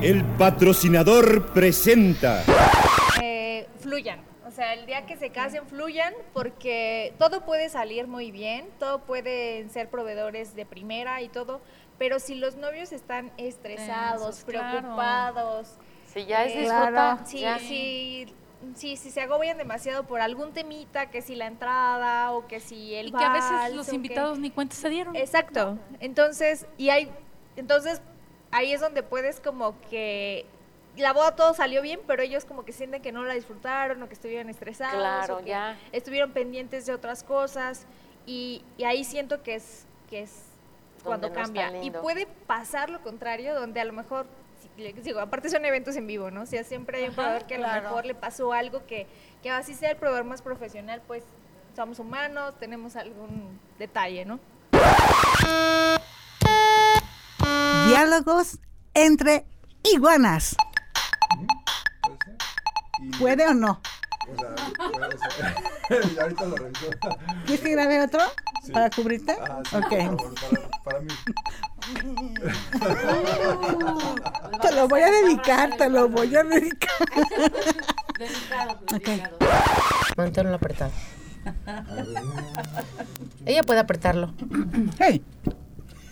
El patrocinador presenta. Eh, fluyan. O sea, el día que se casen, fluyan, porque todo puede salir muy bien, todo pueden ser proveedores de primera y todo, pero si los novios están estresados, claro. preocupados, Si ya es eh, disfruta, sí, ya. sí, sí, si se agobian demasiado por algún temita, que si la entrada o que si el Y que a veces los que- invitados ni cuenta se dieron. Exacto. Entonces, y hay, entonces ahí es donde puedes como que la boda todo salió bien, pero ellos como que sienten que no la disfrutaron o que estuvieron estresados. Claro, o que ya. Estuvieron pendientes de otras cosas y, y ahí siento que es que es cuando Donde no está cambia. Y puede pasar lo contrario, donde a lo mejor digo, aparte son eventos en vivo, ¿no? O sea, siempre hay un Ajá, proveedor que a lo mejor le pasó algo que, que así sea el proveedor más profesional, pues somos humanos, tenemos algún detalle, ¿no? Diálogos entre iguanas. ¿Puede o no? O sea, puede ser. Y ahorita lo reviso. ¿Quieres que grabe otro para cubrirte? Ah, sí, ok. por favor, para, para mí. Te lo voy a dedicar, te lo voy a dedicar. Ok. Manténlo apretado. Ella puede apretarlo. Hey.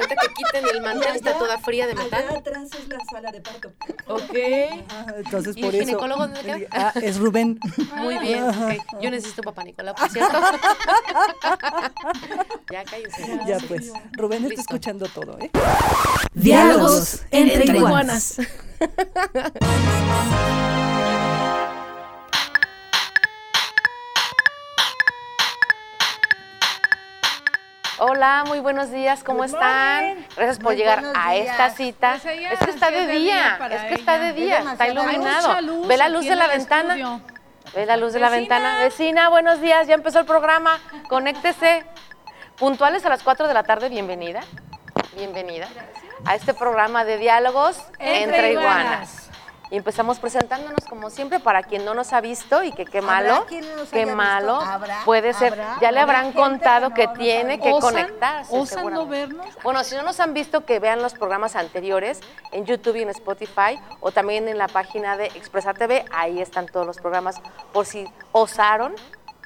Ahorita que quiten el mantel, está toda fría de metal. atrás es la sala de parto. Ok, Ah, entonces ¿Y por el eso. ginecólogo dónde queda? Ah, es Rubén. muy bien. ok. Yo necesito papá Nicolás, por cierto. ya cállense. Ya pues. Rubén está Listo. escuchando todo, ¿eh? Diálogos entre iguanas. Hola, muy buenos días, ¿cómo están? Gracias por Muy llegar a días. esta cita. Pues es que está de día, es que está de día, Es está iluminado. Luz Ve la luz de la ventana. estudio. Ve la luz de la Vecina. ventana. Vecina, buenos días, ya empezó el programa. Conéctese. Puntuales a las 4 de la tarde, bienvenida. Bienvenida a este programa de diálogos entre, Entre iguanas. Y empezamos presentándonos como siempre para quien no nos ha visto y que qué ¿Habrá malo, qué malo ¿Habrá? puede ser. ¿Habrá? Ya le ¿Habrá habrán contado que no tiene que ¿Osan- conectarse. osan no vernos? Bueno, si no nos han visto, que vean los programas anteriores en YouTube y en Spotify o también en la página de Expresa TV. Ahí están todos los programas por si osaron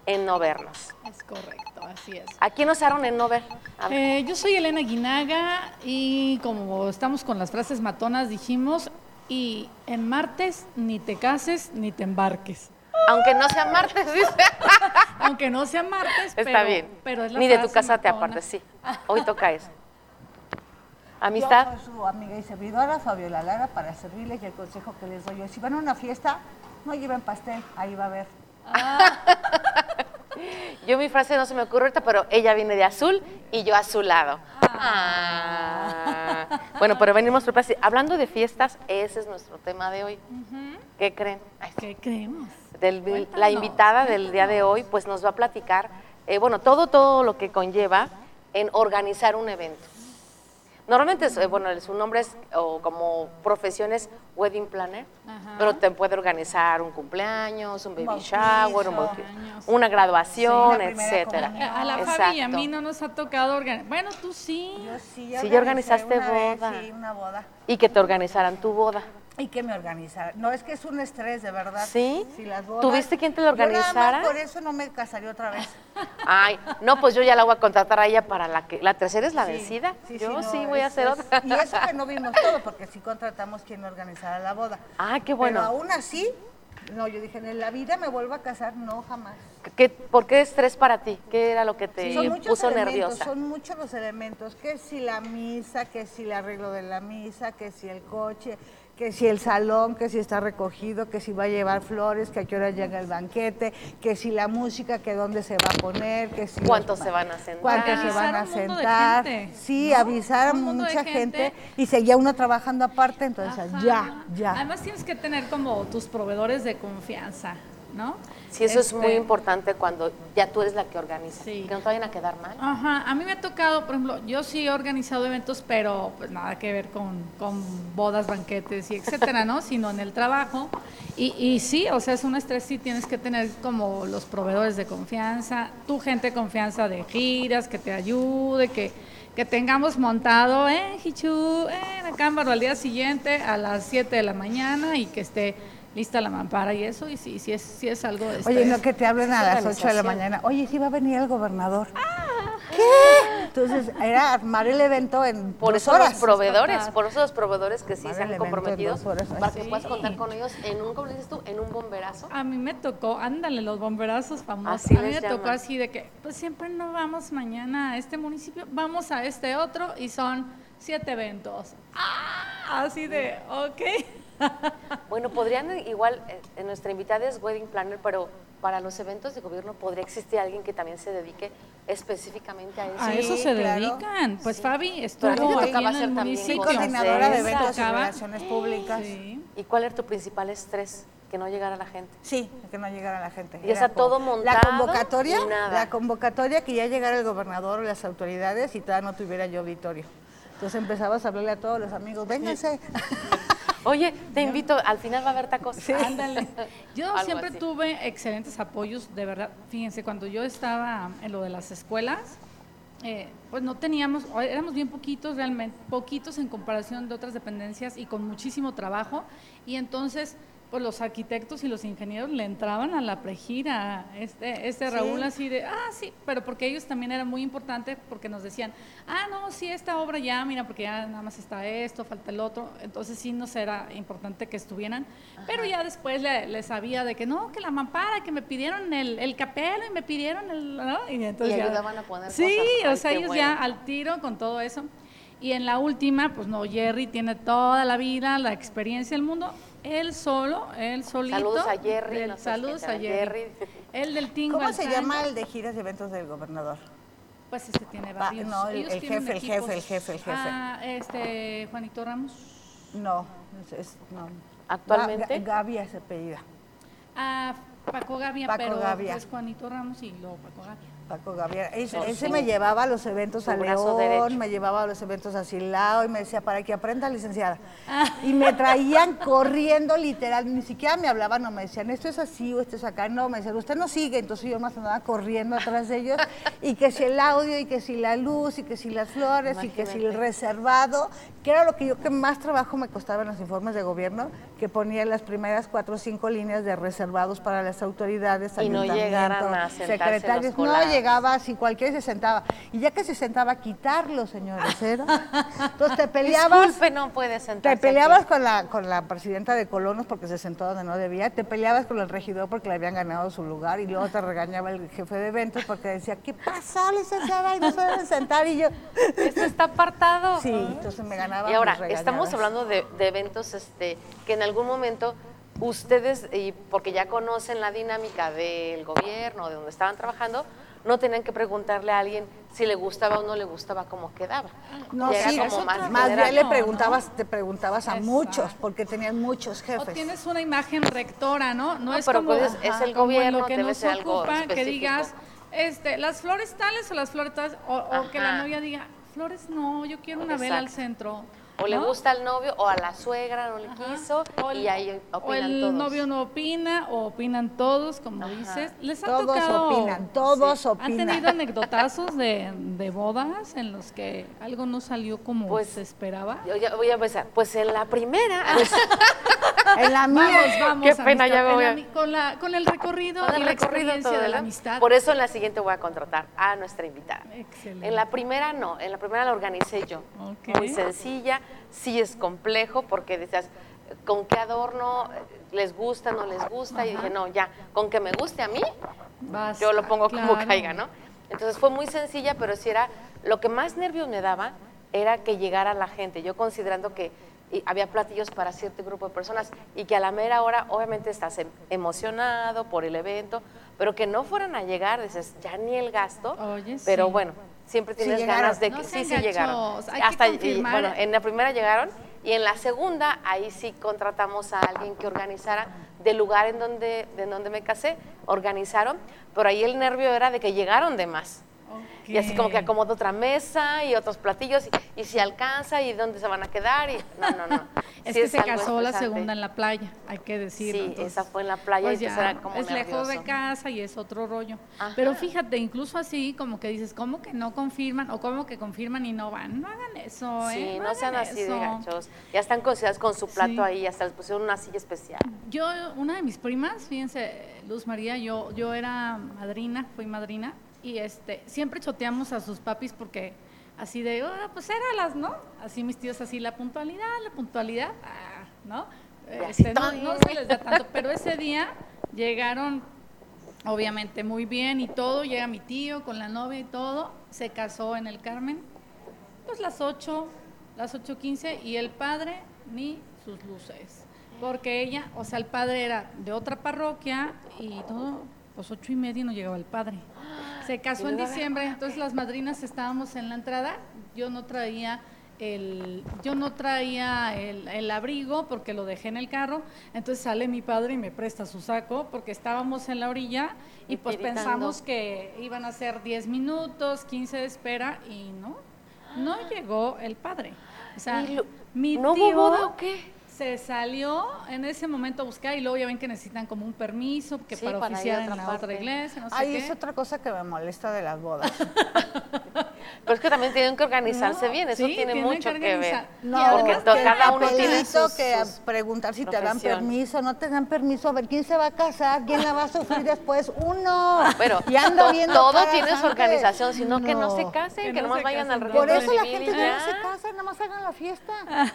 en no vernos. Es correcto, así es. ¿A quién osaron en no ver? Ver. Eh, yo soy Elena Guinaga y como estamos con las frases matonas, dijimos, y en martes ni te cases ni te embarques. Aunque no sea martes, dice. Aunque no sea martes, Está pero, bien. pero es la Ni de tu casa te apartes, sí. Hoy toca eso. Yo Amistad. soy su amiga y servidora Fabiola Lara para servirles y el consejo que les doy yo. Si van a una fiesta, no lleven pastel, ahí va a haber. Yo mi frase no se me ocurre ahorita, pero ella viene de azul y yo azulado. Ah. Bueno, pero venimos preparados. Hablando de fiestas, ese es nuestro tema de hoy. ¿Qué creen? Ay, ¿Qué creemos? del- la invitada del día de hoy, pues nos va a platicar, eh, bueno, todo, todo lo que conlleva en organizar un evento. Normalmente, es, eh, bueno, su nombre es, o como profesión es wedding planner, Ajá. pero te puede organizar un cumpleaños, un baby Bautizo. shower, un una graduación, Sí, etcétera. comunión. A la Exacto. Fabi y a mí no nos ha tocado organizar. Bueno, tú sí. Yo sí, Sí, ya organizaste una vez, boda. sí, una boda. Y que te organizaran tu boda. Y que me organizara. No, es que es un estrés, de verdad. ¿Sí? las bodas- ¿Tuviste quien te lo Yo nada más organizara? por eso no me casaría otra vez. Ay, no, pues yo ya la voy a contratar a ella para la que la tercera es la Sí, vencida. sí, yo sí, voy a hacer es- otra. Y eso que no vimos todo, porque sí contratamos quien organizara la boda. Ah, qué bueno. Pero aún así, no, yo dije, en la vida me vuelvo a casar, no, jamás. ¿Qué, ¿Por qué estrés para ti? ¿Qué era lo que te son puso nerviosa? son muchos los elementos, que si la misa, que si el arreglo de la misa, que si el coche, que si el salón, que si está recogido, que si va a llevar flores, que a qué hora llega el banquete, que si la música, que dónde se va a poner, que si... ¿Cuántos se van a sentar? ¿Cuántos se van a sentar? gente, sí, ¿no? avisar a mucha gente, gente. y seguía uno trabajando aparte, entonces Ajá. ya, ya. Además tienes que tener como tus proveedores de confianza. ¿No? Sí, eso es muy Este, importante cuando ya tú eres la que organiza. Sí. Que no te vayan a quedar mal. Ajá, a mí me ha tocado, por ejemplo, yo sí he organizado eventos, pero pues nada que ver con, con bodas, banquetes y etcétera, ¿no? Sino en el trabajo. Y, y sí, o sea, es un estrés, sí tienes que tener como los proveedores de confianza, tu gente de confianza de giras, que te ayude, que, que tengamos montado, eh, Hichu, eh, la cámara al día siguiente a las 7 de la mañana y que esté lista la mampara y eso, y sí, sí es, sí es algo de Oye, no que te hablen a las 8 de la mañana. Oye, sí va a venir el gobernador. Ah. ¿Qué? Entonces, era armar el evento en Por dos eso horas. los proveedores, por eso los proveedores que sí Armar se han comprometido horas. para que Sí. puedas contar con ellos en un, como dices tú, en un bomberazo. A mí me tocó, ándale, los bomberazos famosos. Así a mí me tocó así de que, pues siempre no vamos mañana a este municipio, vamos a este otro y son siete eventos. ¡Ah! Así de, ok. Bueno, podrían eh, igual, eh, en nuestra invitada es Wedding Planner, pero para los eventos de gobierno podría existir alguien que también se dedique específicamente a eso. a Sí, eso se claro. dedican. Pues Fabi estuvo ahí tocaba en el también municipio. Coordinadora de eventos y relaciones públicas. Sí. ¿Y cuál era tu principal estrés? Que no llegara la gente. Sí, que no llegara la gente. Y está todo montado La convocatoria, y nada. la convocatoria que ya llegara el gobernador o las autoridades y todavía no tuviera yo auditorio. Entonces empezabas a hablarle a todos los amigos, vénganse. Oye, te invito, al final va a haber tacos. Ándale. Yo siempre así. tuve excelentes apoyos, de verdad. Fíjense, cuando yo estaba en lo de las escuelas, eh, pues no teníamos, éramos bien poquitos realmente, poquitos en comparación de otras dependencias y con muchísimo trabajo. Y entonces, pues los arquitectos y los ingenieros le entraban a la pregira. Este, este Raúl así de, ah, sí, pero porque ellos también eran muy importantes porque nos decían, ah, no, sí, esta obra ya, mira, porque ya nada más está esto, falta el otro. Entonces sí nos era importante que estuvieran. Pero ya después le, les sabía de que no, que la mampara, que me pidieron el, el capelo y me pidieron el... ¿no? Y, entonces Y ya- ayudaban a poner Sí, cosas. o sea, Ay, ellos bueno. ya al tiro con todo eso. Y en la última, pues no, Jerry tiene toda la vida, la experiencia del mundo. Él solo, él solito. Saludos a Jerry, del- no sé saludos a Jerry. Jerry. El del Tingo ¿Cómo se llama el de giras y eventos del gobernador? Pues este tiene Va, varios. no, el- Ellos el tienen jefe, el equipos. jefe, el jefe, el jefe. Ah, este, Juanito Ramos. No, es, es- no. ¿Actualmente? Ga- Gaby es apellida. Ah, Paco Gavia, Paco pero Gavia. es Juanito Ramos y luego Paco Gavia. Paco Gabriel. Ese, Por ese su- me llevaba a los eventos su a León, derecho. me llevaba a los eventos a Silao y me decía, para que aprenda, licenciada. Y me traían corriendo, literal, ni siquiera me hablaban, no me decían, esto es así o esto es acá. No, me decían, usted no sigue. Entonces yo más andaba corriendo atrás de ellos. Y que si el audio, y que si la luz, y que si las flores, y que si el reservado, que era lo que yo que más trabajo me costaba en los informes de gobierno, que ponía las primeras cuatro o cinco líneas de reservados para las autoridades, Y no llegaran a secretarios. No colados. Llegaba, si cualquiera se sentaba. Y ya que se sentaba, quitarlo, señores. ¿era? Entonces te peleabas. Disculpe, no puede sentarse Te peleabas aquí. con la, con la presidenta de Colonos porque se sentó donde no debía, te peleabas con el regidor porque le habían ganado su lugar y luego te regañaba el jefe de eventos porque decía, ¿qué pasó, licenciada? Y no se deben sentar y yo... Esto está apartado. Sí, entonces me ganaba Y ahora, estamos hablando de, de eventos este, que en algún momento ustedes, y porque ya conocen la dinámica del gobierno, de donde estaban trabajando, no tenían que preguntarle a alguien si le gustaba o no le gustaba cómo quedaba. No, Ya era sí, como más, más bien le ¿no? preguntabas, te preguntabas a Exacto. muchos porque tenían muchos O jefes. tienes una imagen rectora, ¿no? No, No, es pero como, puedes- es el gobierno, lo que debe nos ser algo ocupa, que digas, este, las flores tales o las flores tales, o, o que la novia diga, flores no, yo quiero una vela al centro. O le ¿no? gusta al novio o a la suegra no le quiso O el, y ahí o opinan el todos. novio no opina, o opinan todos, como Ajá. dices. ¿Les ha Todos tocado? opinan, todos ¿Han opinan. tenido anecdotazos de, de bodas en los que algo no salió como Pues, se esperaba? Yo ya voy a empezar. Pues en la primera, En la mía, Vamos, vamos. Qué pena, ya me voy a- con, la, con el recorrido y el la recorrido, experiencia todo, de la amistad. Por eso en la siguiente voy a contratar a nuestra invitada. Excelente. En la primera no, en la primera la organicé yo. Muy sencilla, sí es complejo porque decías, ¿con qué adorno les gusta, no les gusta? Y dije, no, ya, con que me guste a mí, Basta, yo lo pongo como caiga, ¿no? Entonces fue muy sencilla, pero sí era, lo que más nervios me daba era que llegara la gente, yo considerando que y había platillos para cierto grupo de personas y que a la mera hora obviamente estás em- emocionado por el evento, pero que no fueran a llegar, dices, ya ni el gasto, Oye, pero sí. bueno, siempre Sí tienes llegaron. ganas de No que sean sí, sí llegaron. hay que Hasta, y, bueno, en la primera llegaron y en la segunda ahí sí contratamos a alguien que organizara del lugar en donde, de donde me casé, organizaron, pero ahí el nervio era de que llegaron de más. Y así como que acomodo otra mesa y otros platillos y, y si alcanza y dónde se van a quedar y no, no, no. Es Sí que se casó la segunda en la playa, hay que decirlo. Sí, entonces, esa fue en la playa pues y ya, era como es lejos de casa y es otro rollo. Ajá. Pero fíjate, incluso así como que dices, ¿cómo que no confirman o cómo que confirman y no van? No hagan eso, ¿eh? Sí, no, sean hagan así de eso. gachos. Ya están consideradas con su plato Sí. ahí, hasta les pusieron una silla especial. Yo, una de mis primas, fíjense, Luz María, yo, yo era madrina, fui madrina, y este, siempre choteamos a sus papis porque así de, "Ah, pues era las, ¿no? Así mis tíos, así la puntualidad, la puntualidad, ah, ¿no? Este, no, se les da tanto, pero ese día llegaron, obviamente, muy bien y todo, llega mi tío con la novia y todo, se casó en el Carmen, pues las 8, las 8.15 y el padre ni sus luces. Porque ella, o sea, el padre era de otra parroquia y todo, pues ocho y media no llegaba el padre. Se casó en diciembre, entonces las madrinas estábamos en la entrada, yo no traía el, yo no traía el, el abrigo porque lo dejé en el carro, entonces sale mi padre y me presta su saco porque estábamos en la orilla y, Y pues tiritando. pensamos que iban a ser 10 minutos, 15 de espera y no, no llegó el padre. O sea, lo- mi ¿No tío hubo boda o qué? Se salió en ese momento a buscar y luego ya ven que necesitan como un permiso que Sí, para para oficiar en la parte. otra iglesia, no sé Ay, qué. es otra cosa que me molesta de las bodas. Pero es que también tienen que organizarse No, bien, eso sí, tiene mucho que que ver. No, porque cada uno tiene sus, que preguntar si te dan permiso, no te dan permiso, a ver quién se va a casar, quién la va a sufrir después, uno. Pero y ando to- viendo todo tiene su organización, sino que no se casen, Que que, no nomás se vayan al. Por eso la gente ya no se casa, nada más hagan la fiesta.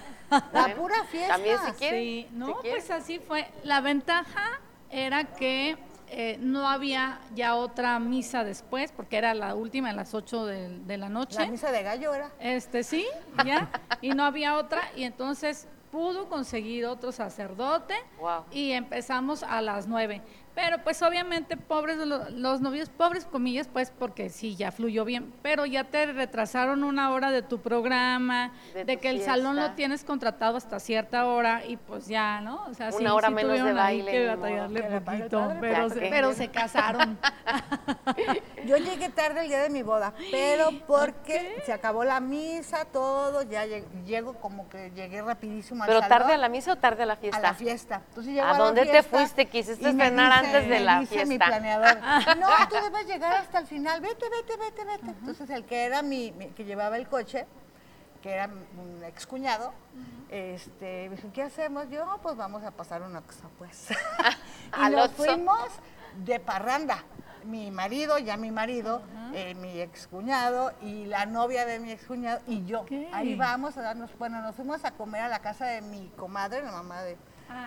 La pura fiesta. también si quieren. Sí, no, si quieren. pues así fue. La ventaja era que eh, no había ya otra misa después, porque era la última a las 8 de, de la noche. La misa de gallo era. Este sí, ya, y no había otra, y entonces pudo conseguir otro sacerdote Wow. y empezamos a las nueve. Pero pues obviamente pobres lo- los novios, pobres comillas, pues porque sí, ya fluyó bien, pero ya te retrasaron una hora de tu programa, De de, tu que el salón lo tienes contratado hasta cierta hora y pues ya, ¿no? O sea, sí, Una hora sí menos de baile, que modo. batallarle Que el poquito, padre. pero, Ya, se, porque- pero se casaron. Yo llegué tarde el día de mi boda, pero porque se acabó la misa, todo, ya lleg- llego como que llegué rapidísimo al ¿Pero salón, tarde a la misa o tarde a la a fiesta? la fiesta. Entonces llego ¿A la dónde te fuiste? Quisiste dice- antes de me la dice mi planeador, no, tú debes llegar hasta el final, vete, vete, vete, vete. Entonces el que era mi, mi- que llevaba el coche, que era un excuñado, este, me dijo, ¿qué hacemos? Yo, "No, pues vamos a pasar una cosa, pues. y nos fuimos de parranda. Mi marido, ya mi marido, eh, mi excuñado y la novia de mi excuñado y yo. Ahí vamos a darnos, bueno, nos fuimos a comer a la casa de mi comadre, la mamá de,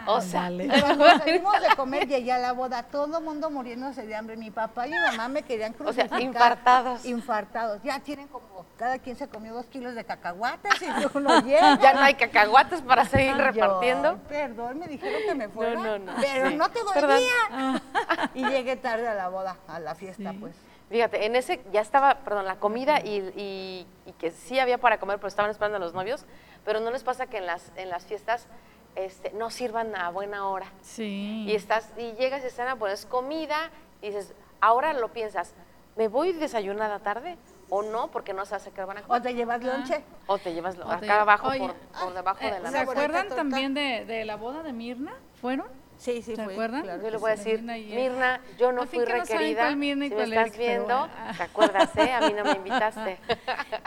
O sea, Ándale. cuando salimos de comer, llegué a la boda, todo el mundo muriéndose de hambre. Mi papá y mi mamá me querían O sea, crucificar. infartados. Infartados. Ya tienen como, cada quien se comió dos kilos de cacahuates y uno llega. ya no hay cacahuates para seguir yo, repartiendo. Perdón, me dijeron que me fuera. no, no, Pero sí. no te doy día. Y llegué tarde a la boda, a la fiesta, pues. Fíjate, en ese ya estaba, perdón, la comida y, y- y que sí había para comer, pero estaban esperando a los novios, pero no les pasa que en las, en las fiestas este, no sirvan a buena hora. Sí. Y estás, y llegas y están a poner comida y dices, ahora lo piensas, ¿me voy desayunada tarde o no? Porque no sabes a qué hora van a O comer. te llevas lonche. O te llevas O te- acá abajo, Oye, por, por debajo eh, de la ¿Se acuerdan también de, de la boda de Mirna? ¿Fueron? Sí, sí, ¿Se fui, acuerdan? claro Yo le sí. voy a decir. Mirna, yo no fui no requerida. cuál Mirna y si me estás Eric, viendo, bueno. ¿te acuerdas, eh? A mí no me invitaste.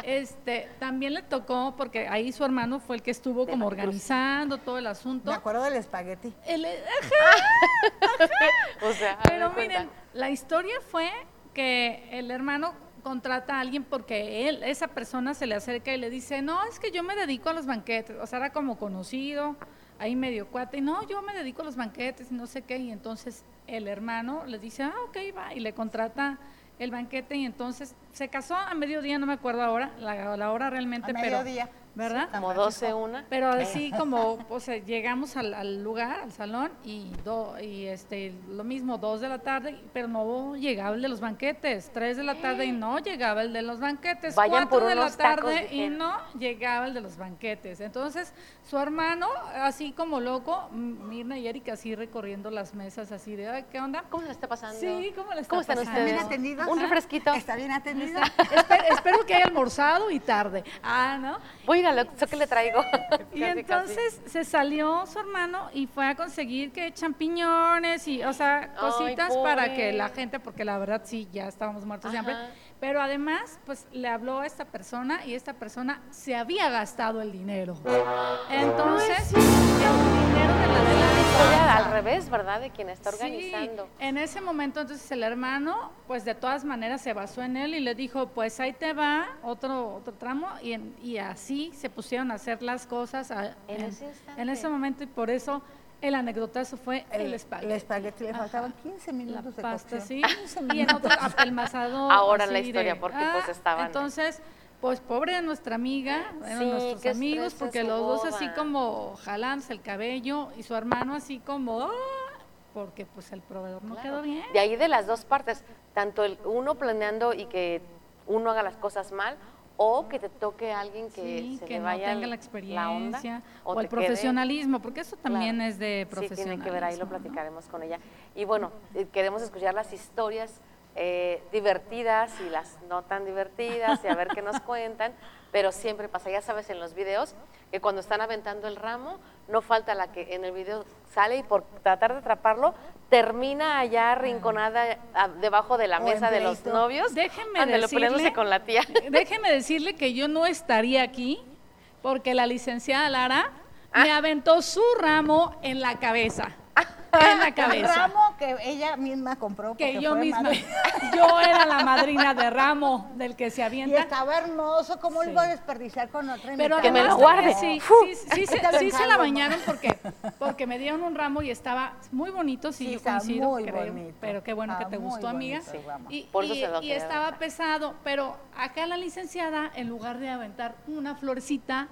Este, también le tocó, porque ahí su hermano fue el que estuvo De como organizando todo el asunto. Me acuerdo del espagueti. El- O sea, pero miren, cuenta. la historia fue que el hermano contrata a alguien porque él, esa persona se le acerca y le dice, no, es que yo me dedico a los banquetes, o sea, era como conocido, ahí medio cuate, y no, yo me dedico a los banquetes y no sé qué, y entonces el hermano le dice, ah, ok, va, y le contrata el banquete y entonces se casó a mediodía, no me acuerdo ahora, la, la hora realmente, A pero, mediodía. ¿Verdad? Como 12, una. Pero así como, o sea, llegamos al, al lugar, al salón, y, do- y este, lo mismo, dos de la tarde, pero no llegaba el de los banquetes, tres de la tarde y no llegaba el de los banquetes, Vayan cuatro por de la tacos, tarde y no llegaba el de los banquetes. Entonces, su hermano, así como loco, Mirna y Erika así recorriendo las mesas, así de, "Ay, ¿qué onda? ¿Cómo se está pasando? Sí, ¿cómo le está ¿Cómo están pasando? ¿Están bien atendidos? Un refresquito. ¿Está bien atendido? Espero, espero que haya almorzado y tarde. Ah, ¿no? Voy a lo que le traigo. Y Casi, casi. entonces se salió su hermano y fue a conseguir que champiñones y, o sea, Ay, cositas para que la gente, porque la verdad sí, ya estábamos muertos de hambre. Pero además, pues le habló a esta persona y esta persona se había gastado el dinero. Entonces, el dinero de la de la Historia al revés, ¿verdad? De quien está Sí, organizando. en ese momento entonces el hermano, pues de todas maneras se basó en él y le dijo, pues ahí te va otro otro tramo y, en- y así se pusieron a hacer las cosas a- En ese en ese momento y por eso el anecdotazo fue el, El espagueti. el espagueti le faltaban 15 La minutos de pasta, cocción. sí. 15 Y en otro minutos. apelmazado. Ahora en la historia, de, porque, pues, estaban- Entonces, pues pobre de nuestra amiga, bueno, Sí, nuestros amigos, porque los dos así como jalándose el cabello y su hermano así como, "Ah", porque pues el proveedor no Claro. quedó bien. De ahí de las dos partes, tanto el uno planeando y que uno haga las cosas mal, o que te toque a alguien que Sí, se que le no vaya tenga la onda, experiencia o, el profesionalismo, porque eso también Claro. es de Sí, profesionalismo. tiene que ver, ahí lo ¿no? platicaremos con ella. Y bueno, eh, queremos escuchar las historias eh, divertidas y las no tan divertidas y a ver qué nos cuentan, pero siempre pasa, ya sabes en los videos, que cuando están aventando el ramo, no falta la que en el video sale y por tratar de atraparlo, termina allá arrinconada a- debajo de la mesa de los novios, ándale, decirle, con la tía. déjeme decirle que yo no estaría aquí porque la licenciada Lara Ah. me aventó su ramo en la cabeza. En la El cabeza. ramo que ella misma compró. Que yo fue misma, madre. yo era la madrina de ramo del que se Y avienta. estaba hermoso, ¿cómo Sí. lo iba a desperdiciar con otra Pero Que me lo guarde. Sí, sí, sí, se- sí se la bañaron porque, porque me dieron un ramo y estaba muy bonito, sí, Sí, yo coincido, muy creo, bonito. pero qué bueno que te gustó, amiga. bonito. Y, Por eso y- se lo y estaba pesado, pero acá la licenciada, en lugar de aventar una florecita,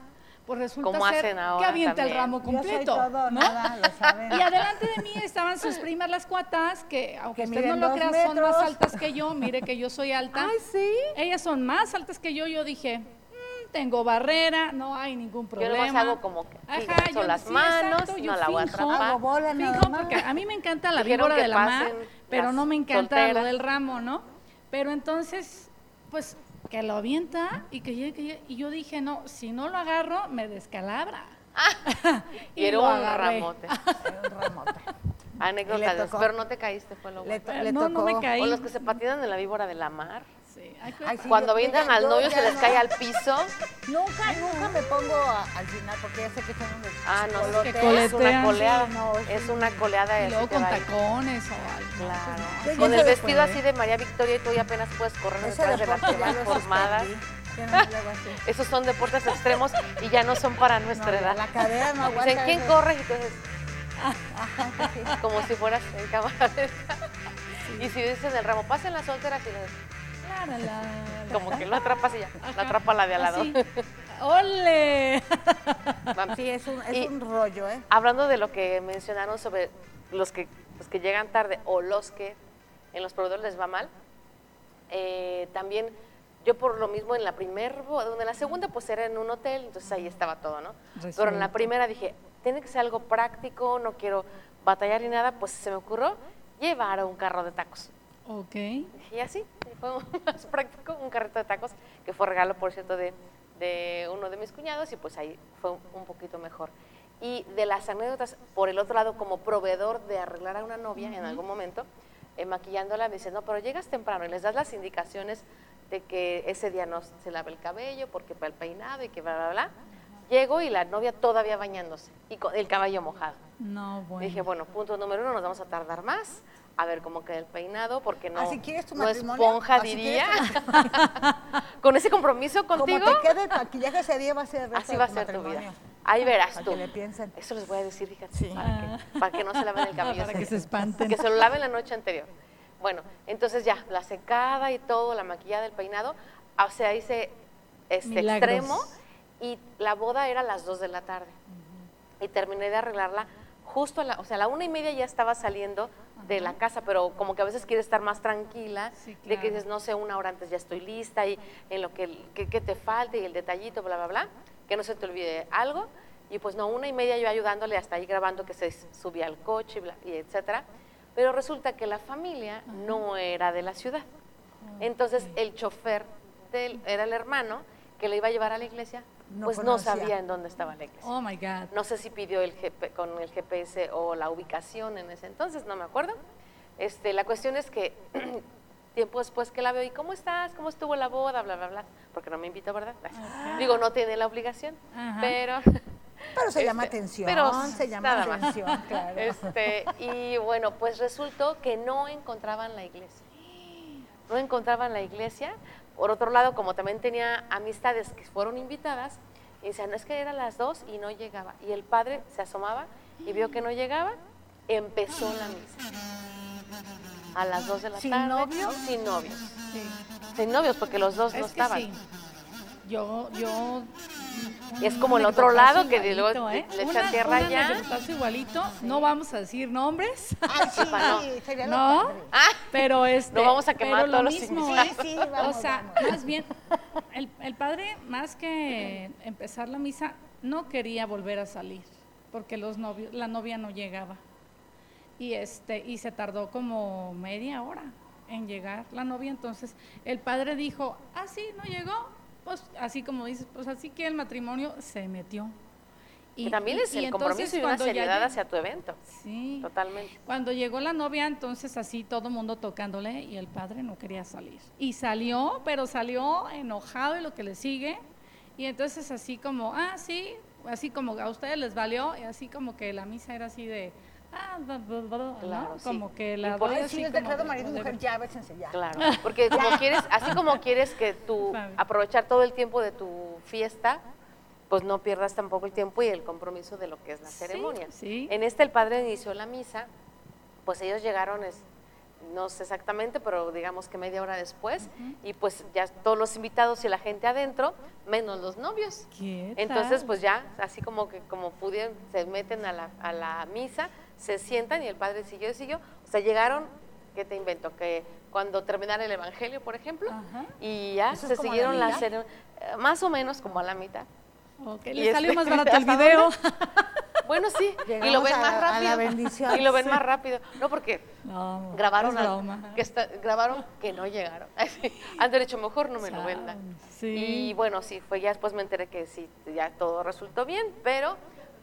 pues resulta Como ser hacen que ahora avienta el también. ramo Yo soy completo, todo, ¿no? nada, lo saben. Y adelante de mí estaban sus primas las cuatas, que aunque Que usted no lo crea, son más metros. altas que yo. Mire que yo soy alta. Ay, sí. Ellas son más altas que yo. Yo dije, "Mm, tengo barrera, no hay ningún Yo problema. nomás hago como que Ajá, yo- las sí, manos, exacto, no yo la voy a atrapar. Hago bola Fijo, porque a mí me encanta la víbora de la mar, pero no me encanta solteras. lo del ramo, ¿no? Pero entonces, pues, que lo avienta y que llegue, que llegue. Y yo dije, no, si no lo agarro, me descalabra. Y era un ramote. Era un ramote. Anécdotas, tocó. pero no te caíste, fue lo Le, bueno. to- Eh, le no, no me tocó. caí. O los que se patinan en la víbora de la mar. Sí, ay, Ay, sí, Cuando ya- al novio se les no. cae al piso. Nunca, nunca me pongo a- al final porque ya sé que son unos Ah, no, colotes. que es una coleada. sí, no, es sí. una coleada Y de luego con tacones o algo. Claro. Yo ya Con el vestido puede. así de María Victoria y tú ya apenas puedes correr detrás de las formadas. Esos son deportes extremos y ya no son para nuestra edad. La cadera no aguanta. Dicen, ¿quién eso. corre? Y entonces, como si fueras en cámara. Y si dicen el ramo, pasen las solteras y les- La, la, la, la. como que lo atrapas y ya, lo Ajá. atrapa la de al lado. Así. ¡Ole! Sí, es un, es un rollo, ¿eh? Hablando de lo que mencionaron sobre los que, los que llegan tarde o los que en los proveedores les va mal, eh, también yo por lo mismo en la primera boda, en la segunda pues era en un hotel, entonces ahí estaba todo, ¿no? Pero en la primera dije, tiene que ser algo práctico, no quiero batallar ni nada, pues se me ocurrió llevar un carro de tacos. Ok. Y así, fue más práctico, un carrito de tacos, que fue regalo, por cierto, de, de uno de mis cuñados, y pues ahí fue un, poquito mejor. Y de las anécdotas, por el otro lado, como proveedor de arreglar a una novia en algún momento, eh, maquillándola, me dice, no, pero llegas temprano y les das las indicaciones de que ese día no se lave el cabello, porque para el peinado y que bla, bla, bla. Llego y la novia todavía bañándose y con el cabello mojado. No, bueno. Dije, bueno, punto número uno, nos vamos a tardar más, a ver cómo queda el peinado, porque no, ¿Así quieres tu no esponja, ¿Así diría. Con ese compromiso Como contigo, te quede el maquillaje ese día va a ser así va a ser tu vida. Ahí verás Para tú. que le piensen. Eso les voy a decir, fíjate, Sí. para, que, para que no se laven el cabello. Para que se espanten. Que se lo laven la noche anterior. Bueno, entonces ya, la secada y todo, la maquillada, el peinado, o sea, hice este Milagros. extremo y la boda era a las 2 de la tarde. Y terminé de arreglarla justo a la, o sea, a la una y media ya estaba saliendo de la casa, pero como que a veces quieres estar más tranquila, Sí, de que dices, no sé, una hora antes ya estoy lista y en lo que, que, que te falte y el detallito, bla, bla, bla, que no se te olvide algo. Y pues no, una y media yo ayudándole hasta ahí grabando que se subía al coche y, bla, y etcétera. Pero resulta que la familia no era de la ciudad. Entonces el chofer del, era el hermano que le iba a llevar a la iglesia, No pues no conocía. sabía en dónde estaba la iglesia. Oh my God. No sé si pidió el GP con el GPS o la ubicación en ese entonces, no me acuerdo. Este, la cuestión es que tiempo después que la veo, ¿y cómo estás? ¿Cómo estuvo la boda? Bla, bla, bla. Porque no me invitó, ¿verdad? Digo, no tiene la obligación, Ajá. pero... Pero se llama Este, atención, pero se llama atención, claro. Este, y bueno, pues resultó que no encontraban la iglesia. No encontraban la iglesia. Por otro lado, como también tenía amistades que fueron invitadas, y decían, no es que era las dos y no llegaba. Y el padre se asomaba y vio que no llegaba, empezó la misa. A las dos de la ¿Sin tarde. novios? Sin novios. Sí. Sin novios, porque los dos no Es estaban. sí. Yo, yo. Y es como el otro lado, que luego le- ¿eh? le echan Una- tierra un allá. anecdotazo igualito. No vamos a decir nombres. Ay, sí, No. sería No. Ah, pero este. No vamos a quemar pero lo todos los mismo, Sí, ¿eh? sí, vamos, o sea, vamos. más bien, el, el padre, más que empezar la misa, no quería volver a salir, porque los novios, la novia no llegaba. Y este, y se tardó como media hora en llegar la novia. Entonces, el padre dijo, ah, sí, no llegó. Pues así como dices, pues así que el matrimonio se metió. que también es el compromiso y una ya seriedad hacia tu evento. Sí. Totalmente. Cuando llegó la novia, entonces así todo el mundo tocándole y el padre no quería salir. Y salió, pero salió enojado y lo que le sigue. Y entonces así como, ah, sí, así como a ustedes les valió, y así como que la misa era así de, ah, bla, bla, bla, ¿no? Claro, sí. Como que la doy así sí, marido y mujer, ya, bésense ya. Claro, porque como quieres, así como quieres que tú aprovechar todo el tiempo de tu fiesta, pues no pierdas tampoco el tiempo y el compromiso de lo que es la Sí, ceremonia. sí. En este el padre inició la misa, pues ellos llegaron, es- no sé exactamente, pero digamos que media hora después, y pues ya todos los invitados y la gente adentro, menos los novios. ¿Qué Entonces, tal? pues ya, así como que como pudieron, se meten a la, a la misa, se sientan y el padre siguió y siguió. O sea, llegaron, ¿qué te invento? Que cuando terminaron el evangelio, por ejemplo, Ajá. y ya ¿Eso es se siguieron la cero- eh, más o menos como a la mitad. Ok, y le salió este- más barato el ¿hasta video. Bueno, sí, y lo ven a- más a rápido. la bendición. Y lo ven más rápido. No, porque No, grabaron, al- broma. que está- grabaron que no llegaron. Han dicho, mejor no me lo vendan. Sí. Y bueno, sí, fue ya después me enteré que sí, ya todo resultó bien, pero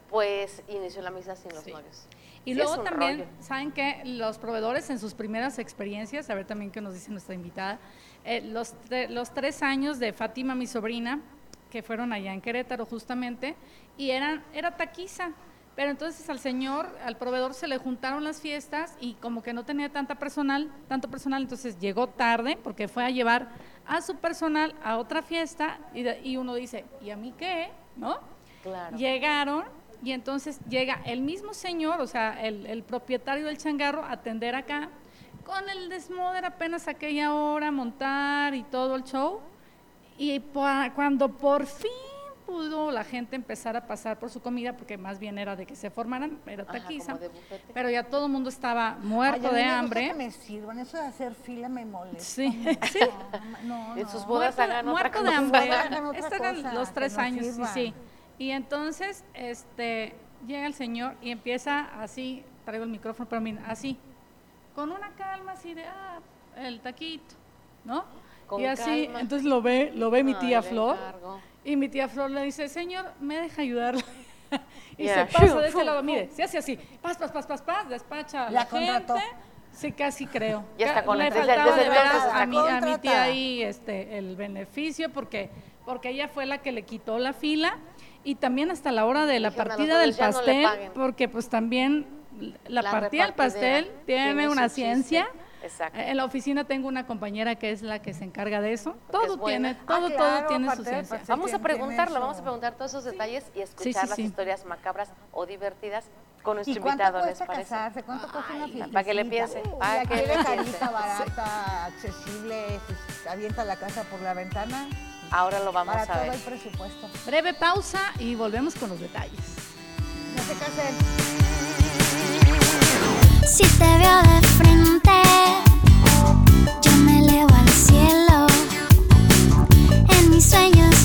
pues inició la misa sin los Sí. novios. Y Sí, luego también, rollo. ¿saben que Los proveedores en sus primeras experiencias, a ver también qué nos dice nuestra invitada, eh, los, los tres años de Fátima, mi sobrina, que fueron allá en Querétaro justamente, y eran, era taquiza. Pero entonces al señor, al proveedor se le juntaron las fiestas y como que no tenía tanta personal, tanto personal, entonces llegó tarde porque fue a llevar a su personal a otra fiesta y, de- y uno dice, ¿y a mí qué? ¿No? Claro. Llegaron y entonces llega el mismo señor, o sea, el, el propietario del changarro, a atender acá, con el desmoder apenas aquella hora, montar y todo el show. Y pa- cuando por fin pudo la gente empezar a pasar por su comida, porque más bien era de que se formaran, era taquiza, pero ya todo el mundo estaba Ay, muerto a mí de me gusta hambre. que me sirvan, eso de hacer fila me molesta. Sí, sí. No, no, En sus no. bodas muerto, hagan otra muerto de cosa. hambre. Hagan otra Estos eran cosa, los tres años, sí, sí. Y entonces, este, llega el señor y empieza así, traigo el micrófono, pero mira, así, con una calma así de, ah, el taquito, ¿no? Con y así, calma. entonces lo ve, lo ve mi tía Flor, y mi tía Flor le dice, señor, ¿me deja ayudarle? y se pasa de ese lado, mire, se hace así, pas, pas, pas, pas, pas, despacha a La la, gente. Sí, casi creo. Ya está con Le faltaba de veras a mi, a mi tía ahí este, el beneficio porque, porque ella fue la que le quitó la fila y también hasta la hora de la Dijeron, "A los partida del no pastel, paguen". porque pues también la, La partida del pastel tiene, tiene una chiste. ciencia. Exacto. En la oficina tengo una compañera que es la que se encarga de eso. Todo es tiene, todo, Ah, todo claro, tiene su ciencia. Vamos a preguntarlo, vamos a preguntar todos esos detalles y escuchar sí, las sí. historias macabras o divertidas con nuestro ¿Y cuánto invitado, ¿les parece? casarse? ¿Cuánto cuesta una Ay, fiesta? para que le piense, para que le carita, piense. barata, accesible, pues, avienta la casa por la ventana, Ahora lo vamos Para a todo ver. el presupuesto. Breve pausa y volvemos con los detalles. No se casen. Si te veo de frente, yo me elevo al cielo. En mis sueños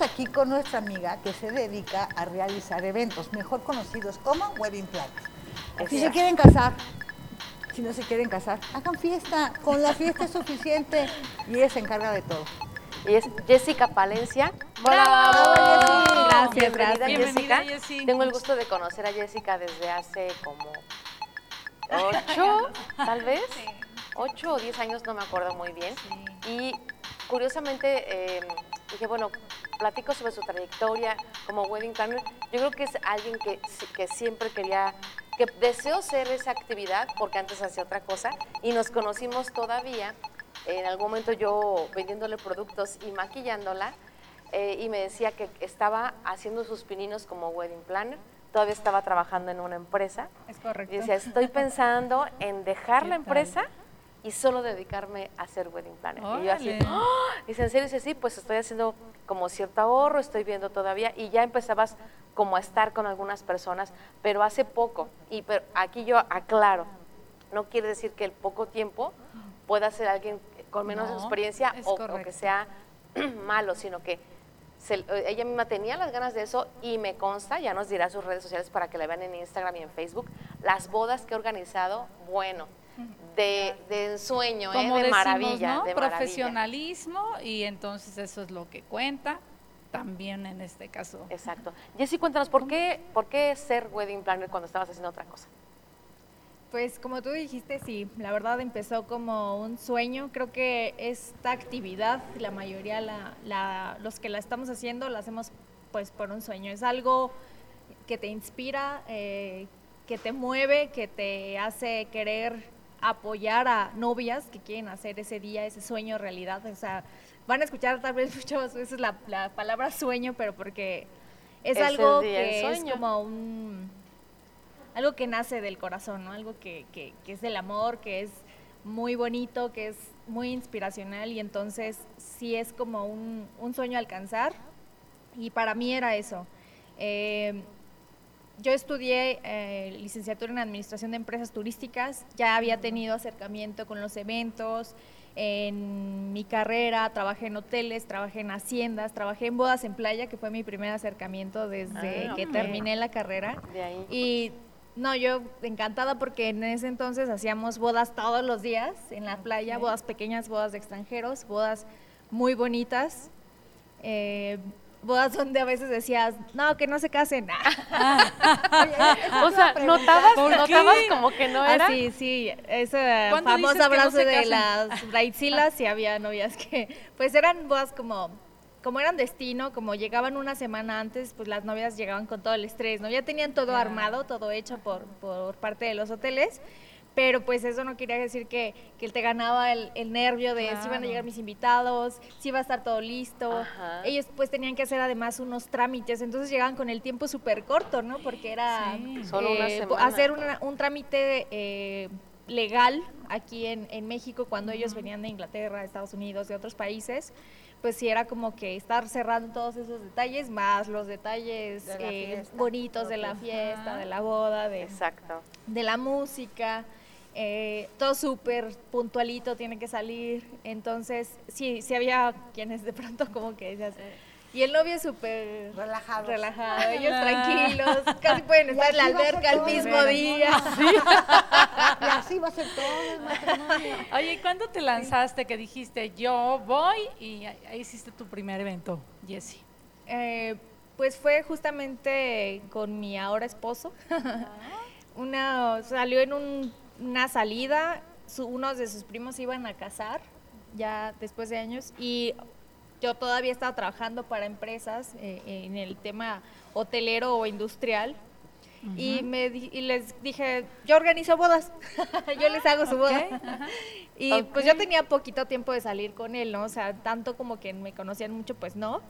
Estamos aquí con nuestra amiga que se dedica a realizar eventos, mejor conocidos como Wedding Planner. Si se quieren casar, si no se quieren casar, hagan fiesta. Con la fiesta es suficiente y ella se encarga de todo. Y es Jessica Palencia. ¡Bravo! Gracias, Bienvenida, gracias. Bienvenida, Jessica. Jessy. Tengo el gusto de conocer a Jessica desde hace como ocho, tal vez. Ocho o diez años, no me acuerdo muy bien. Y curiosamente eh, dije, bueno, platico sobre su trayectoria como wedding planner. Yo creo que es alguien que, que siempre quería, que deseó ser esa actividad porque antes hacía otra cosa y nos conocimos todavía. En algún momento yo vendiéndole productos y maquillándola eh, y me decía que estaba haciendo sus pininos como wedding planner. Todavía estaba trabajando en una empresa Es correcto. y decía, estoy pensando en dejar ¿Qué la empresa y solo dedicarme a hacer wedding planner. Y yo así. ¡ah! dice, ¿en serio? Dice, sí, pues estoy haciendo como cierto ahorro, estoy viendo todavía y ya empezabas como a estar con algunas personas, pero hace poco. Y pero aquí yo aclaro, no quiere decir que el poco tiempo pueda ser alguien con menos No, experiencia o, o que sea malo, sino que se- ella misma tenía las ganas de eso y me consta, ya nos dirá sus redes sociales para que la vean en Instagram y en Facebook, las bodas que he organizado, bueno, de, de ensueño, ¿eh? Como de decimos, maravilla, ¿no? de maravilla. Profesionalismo y entonces eso es lo que cuenta también en este caso. Exacto. Jessy, cuéntanos, ¿por qué, ¿por qué ser wedding planner cuando estabas haciendo otra cosa? Pues como tú dijiste, sí, la verdad empezó como un sueño. Creo que esta actividad, la mayoría, la, la- los que la estamos haciendo, la hacemos pues por un sueño. Es algo que te inspira, eh, que te mueve, que te hace querer apoyar a novias que quieren hacer ese día, ese sueño realidad. O sea, van a escuchar tal vez muchas veces la, la palabra sueño, pero porque es algo día, que es como un algo que nace del corazón, ¿no? Algo que, que- que es del amor, que es muy bonito, que es muy inspiracional y entonces sí es como un, un sueño a alcanzar y para mí era eso. Eh, yo estudié eh, licenciatura en Administración de Empresas Turísticas, ya había tenido acercamiento con los eventos, en mi carrera trabajé en hoteles, trabajé en haciendas, trabajé en bodas en playa, que fue mi primer acercamiento desde Ah, que terminé la carrera. De ahí. Y no, yo encantada porque en ese entonces hacíamos bodas todos los días en la playa, bodas pequeñas, bodas de extranjeros, bodas muy bonitas, eh, bodas donde a veces decías, no, que no se casen. O sea, ¿notabas, ¿Por notabas como que no Ah, era? sí, sí, esa ¿Cuándo dices famosa que no de las braitzilas y había novias que, pues eran bodas como, como eran destino, como llegaban una semana antes, pues las novias llegaban con todo el estrés, ¿no? Ya tenían todo armado, todo hecho por, por parte de los hoteles, pero pues eso no quería decir que, que te ganaba el, el nervio de si van a llegar mis invitados, si va a estar todo listo. Ajá. Ellos pues tenían que hacer además unos trámites, entonces llegaban con el tiempo súper corto, ¿no? Porque era Sí. Solo una eh, semana. hacer una- un trámite eh, legal aquí en, en México cuando ellos venían de Inglaterra, Estados Unidos, de otros países, pues sí era como que estar cerrando todos esos detalles, más los detalles De eh, bonitos de la fiesta, de la boda, de, Exacto. de la música. Eh, todo súper puntualito tiene que salir. Entonces, sí, sí había quienes de pronto como que decías, y el novio es súper Relajados. relajado, ellos tranquilos, casi pueden estar en la alberca el mismo día. Y así va a ser todo el matrimonio. Oye, ¿y cuándo te lanzaste que dijiste yo voy y ahí ahí hiciste tu primer evento, Jessy? Eh, pues fue justamente con mi ahora esposo. Una, salió en un- una salida, su- unos de sus primos se iban a casar ya después de años y yo todavía estaba trabajando para empresas eh, en el tema hotelero o industrial. Y, me di- y les dije, yo organizo bodas, yo les hago su boda. Y pues yo tenía poquito tiempo de salir con él, ¿no? O sea, tanto como que me conocían mucho, pues no.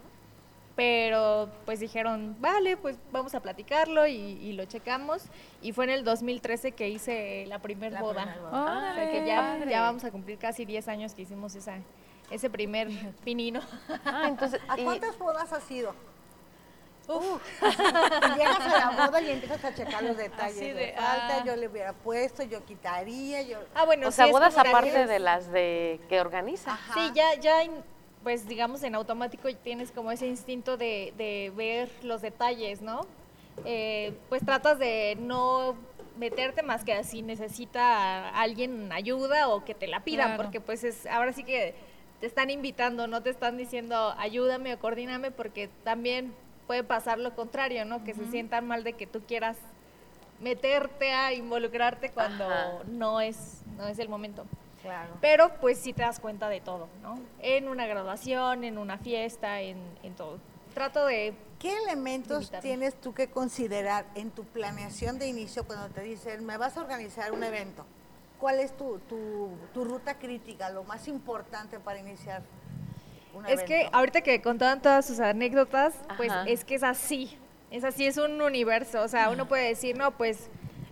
Pero pues dijeron, vale, pues vamos a platicarlo y, y lo checamos. Y fue en el 2013 que hice la primer La boda. primer boda. O sea, que ya, ya vamos a cumplir casi 10 años que hicimos esa, ese primer pinino. Ah, entonces, ¿A y- cuántas bodas has ido? Uf. Y llegas a la boda y empiezas a checar los detalles. Así de, de, falta, ah. yo le hubiera puesto, yo quitaría, yo... Ah, bueno, o sea, sí, bodas aparte de las de que organiza. Ajá. Sí, ya, ya, pues digamos en automático tienes como ese instinto de, de ver los detalles, ¿no? Eh, pues tratas de no meterte más que si necesita alguien ayuda o que te la pidan, Claro. porque pues es, ahora sí que te están invitando, no te están diciendo ayúdame o coordíname, porque también puede pasar lo contrario, ¿no? Que se sientan mal de que tú quieras meterte a involucrarte cuando Ajá. no es, no es el momento. Claro. Pero pues sí te das cuenta de todo, ¿no? En una graduación, en una fiesta, en, en todo. Trato de... ¿Qué elementos Limitarme. tienes tú que considerar en tu planeación de inicio cuando te dicen, me vas a organizar un evento? ¿Cuál es tu, tu, tu ruta crítica, lo más importante para iniciar un Es que evento? ahorita que contaban todas sus anécdotas, pues es que es así. Es así, es un universo. O sea, uno puede decir, no, pues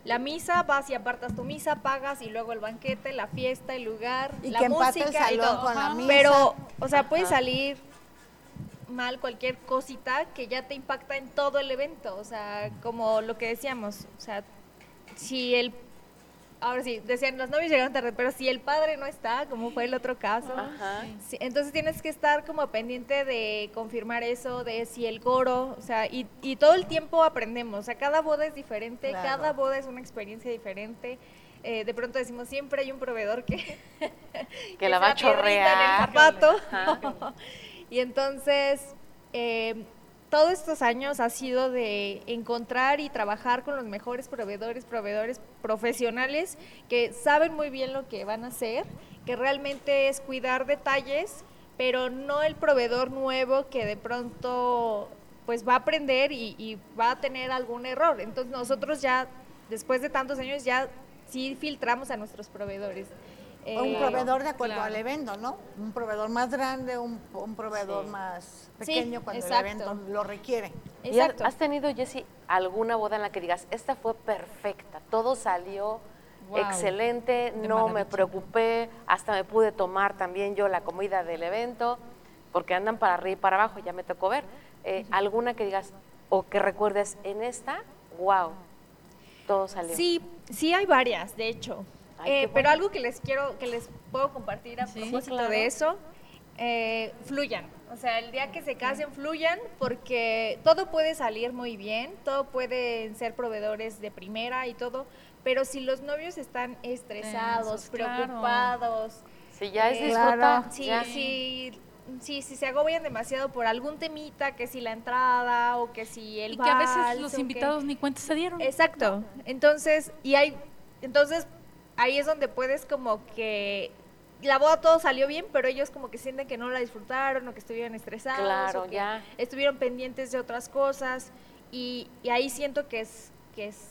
la misa, vas y apartas tu misa, pagas y luego el banquete, la fiesta, el lugar, Y la que música el y todo. con la misa. Pero, o sea, puede salir mal cualquier cosita que ya te impacta en todo el evento. O sea, como lo que decíamos, o sea, si el ahora sí, decían los novios llegaron tarde, pero si el padre no está, como fue el otro caso, Ajá. sí, entonces tienes que estar como pendiente de confirmar eso, de si el coro, o sea, y, y todo el tiempo aprendemos, o sea, cada boda es diferente, Claro. cada boda es una experiencia diferente. eh, de pronto decimos siempre hay un proveedor que, Que la va a chorrear. en el zapato. Ajá. y entonces, eh, todos estos años ha sido de encontrar y trabajar con los mejores proveedores, proveedores profesionales que saben muy bien lo que van a hacer, que realmente es cuidar detalles, pero no el proveedor nuevo que de pronto pues va a aprender y, y va a tener algún error. Entonces nosotros ya, después de tantos años, ya sí filtramos a nuestros proveedores. O un Eh, proveedor de acuerdo claro. al evento, ¿no? Un proveedor más grande, un, un proveedor Sí. más Sí, pequeño cuando exacto. el evento lo requiere. ¿Y ha- Exacto. has tenido, Jessy, alguna boda en la que digas, esta fue perfecta, todo salió excelente, de no me preocupé, hasta me pude tomar también yo la comida del evento, porque andan para arriba y para abajo, ya me tocó ver. Eh, ¿Alguna que digas, o que recuerdes, en esta, wow, todo salió? Sí, sí hay varias, de hecho. Ay, Eh, Pero algo que les quiero, que les puedo compartir a Sí, propósito claro. de eso, eh, fluyan. O sea, el día que se casen, fluyan, porque todo puede salir muy bien, todo pueden ser proveedores de primera y todo, pero si los novios están estresados, Tensos, claro. preocupados, Si ya es Eh, disfrutar. Sí, ya. sí, sí, si se agobian demasiado por algún temita, que si la entrada o que si el Y que a veces los que- invitados ni cuenta se dieron. Exacto. Entonces, y hay, entonces ahí es donde puedes como que la boda todo salió bien, pero ellos como que sienten que no la disfrutaron o que estuvieron estresados Claro, o que ya. estuvieron pendientes de otras cosas. Y, y ahí siento que es que es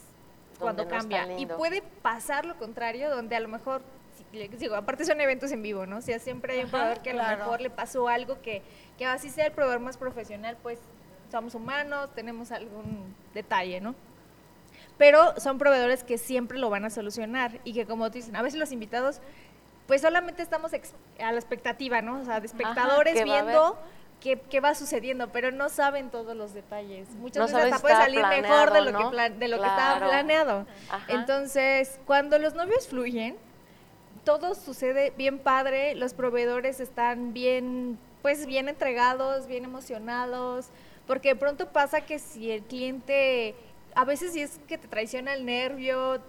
cuando no cambia. Y puede pasar lo contrario donde a lo mejor digo aparte son eventos en vivo no o sea siempre hay un Ajá, proveedor que a claro. lo mejor le pasó algo que que así sea el proveedor más profesional pues somos humanos tenemos algún detalle no pero son proveedores que siempre lo van a solucionar y que como tú dicen, a veces los invitados, pues solamente estamos a la expectativa, ¿no? O sea, de espectadores ¿qué va a viendo qué, qué va sucediendo, pero no saben todos los detalles. Muchas No veces hasta puede salir mejor de lo, que, plan- de lo que estaba planeado. Ajá. Entonces, cuando los novios fluyen, todo sucede bien padre, los proveedores están bien, pues bien entregados, bien emocionados, porque de pronto pasa que si el cliente, a veces si es que te traiciona el nervio,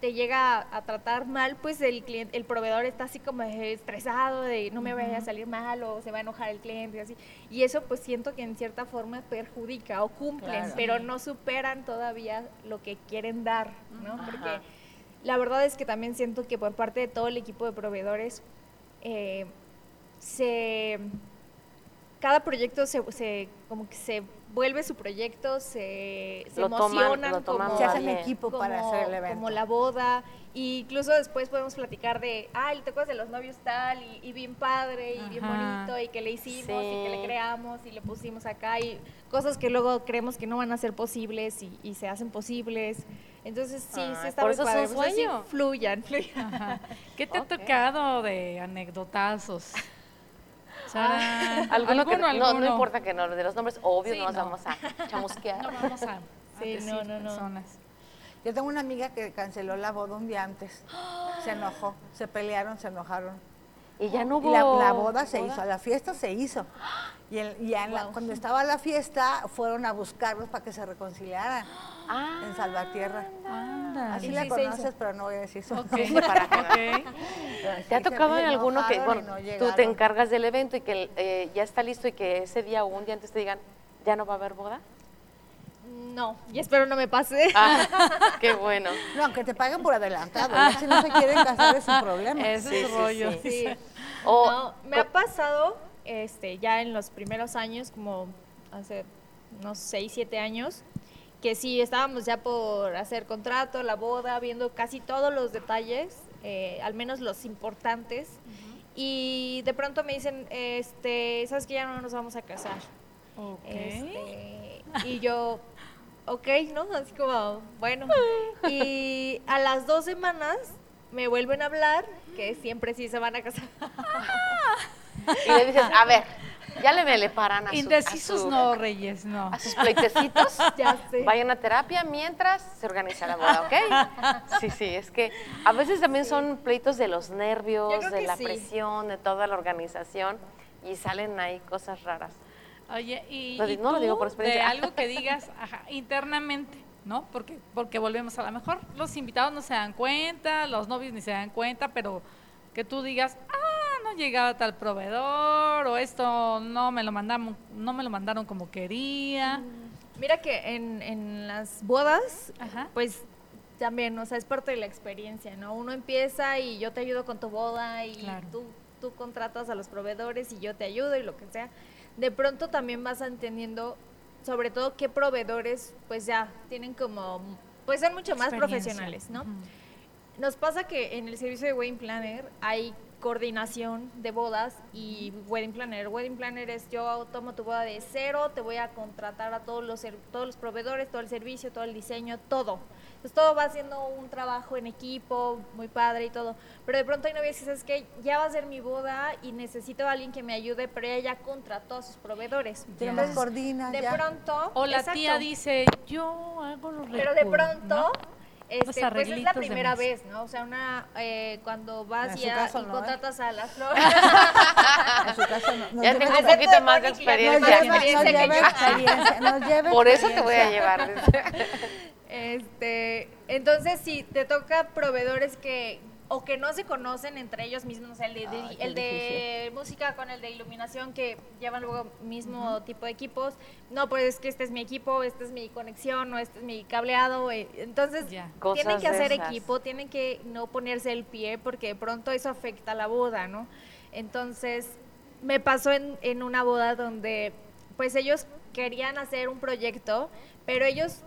te llega a, a tratar mal, pues el cliente, el proveedor está así como estresado de no me vaya a salir mal o se va a enojar el cliente y así. Y eso pues siento que en cierta forma perjudica o cumplen, Claro. pero no superan todavía lo que quieren dar, ¿no? Ajá. Porque la verdad es que también siento que por parte de todo el equipo de proveedores eh, se cada proyecto se, se- como que se vuelve su proyecto, se, se Lo toman- emocionan toman como, Se hacen equipo como, para hacer el evento. como la boda. Y incluso después podemos platicar de, ah, el tecos de los novios tal, y, y bien padre, y bien bonito, y que le hicimos, y que le creamos, y le pusimos acá, y cosas que luego creemos que no van a ser posibles, y, y se hacen posibles. Entonces, sí, Ay, sí está por muy eso es padre. un Pues así, sueño. fluyan, fluyan. Ajá. ¿Qué te ha tocado de anecdotazos? Alguno que, ¿Alguno, no, no importa que no, de los nombres, obvio, Sí, no nos no. vamos a chamusquear. No vamos a, Sí, no, no, no. personas. Yo tengo una amiga que canceló la boda un día antes. Se enojó, se pelearon, se enojaron. Y ya no hubo. Y la, la boda se hizo, la fiesta se hizo. Y, el- y en la- cuando estaba la fiesta, fueron a buscarlos para que se reconciliaran Ah, en Salvatierra. Anda. Así Sí, la conoces, pero no voy a decir su Ok. nombre para que no- ok. ¿Te ha tocado en alguno que, bueno, no tú te encargas del evento y que eh, ya está listo y que ese día o un día antes te digan, ya no va a haber boda? No, y espero no me pase. Ah, qué bueno. No, que te paguen por adelantado. ya si no se quieren casar es un problema. Ese Sí, es sí, rollo. sí. Sí. O- No, me ha pasado este, ya en los primeros años, como hace unos 6, 7 años, que sí estábamos ya por hacer contrato, la boda, viendo casi todos los detalles, eh, al menos los importantes, y de pronto me dicen, este, sabes que ya no nos vamos a casar. Ok. Este, y yo, ok, ¿no? Así como, bueno. Y a las dos semanas me vuelven a hablar que siempre sí se van a casar. Y le dices, a ver, ya le, le paran a, su- a Indecisos su- no, Reyes, no. a sus pleitecitos. Ya sé. Vayan a terapia mientras se organiza la boda, ¿ok? Sí, sí, es que a veces también son pleitos de los nervios, de la sí. presión, de toda la organización y salen ahí cosas raras. Oye, y, Lo di- y no lo digo por de experiencia. algo que digas ajá, internamente, ¿no? Porque, porque volvemos a lo mejor, los invitados no se dan cuenta, los novios ni se dan cuenta, pero que tú digas, ah, no llegaba tal proveedor, o esto no me lo mandaron, no me lo mandaron como quería. Mira que en, en las bodas, Ajá. pues también, o sea, es parte de la experiencia, ¿no? Uno empieza y yo te ayudo con tu boda y Claro. tú, tú contratas a los proveedores y yo te ayudo y lo que sea. De pronto también vas entendiendo, sobre todo, qué proveedores, pues ya tienen como, pues son mucho más profesionales, ¿no? Nos pasa que en el servicio de Wedding Planner hay coordinación de bodas y Wedding Planner. Wedding Planner es yo tomo tu boda de cero, te voy a contratar a todos los, todos los proveedores, todo el servicio, todo el diseño, todo. Entonces todo va haciendo un trabajo en equipo, muy padre y todo. Pero de pronto hay novias que sabes que ya va a ser mi boda y necesito a alguien que me ayude, pero ella ya contrató a sus proveedores. Coordina de ya. pronto... O la exacto. tía dice, yo hago los Pero de recursos", pronto, ¿no? Este, pues es la primera vez, ¿no? O sea, una eh, cuando vas En y, su a- caso y no, ¿eh? contratas a las flores. En su caso, no- nos Ya lleva- tengo un poquito de más de ya nos lleva, nos experiencia lleva que yo. experiencia, nos lleva Por eso te voy a llevar. Este, entonces si te toca proveedores que o que no se conocen entre ellos mismos, o sea, el de, qué el de música con el de iluminación que llevan luego mismo tipo de equipos. No, pues es que este es mi equipo, esta es mi conexión, o este es mi cableado. eh, Entonces, tienen que hacer esas. equipo, tienen que no ponerse el pie porque de pronto eso afecta a la boda, ¿no? Entonces, me pasó en, en una boda donde pues ellos querían hacer un proyecto, pero ellos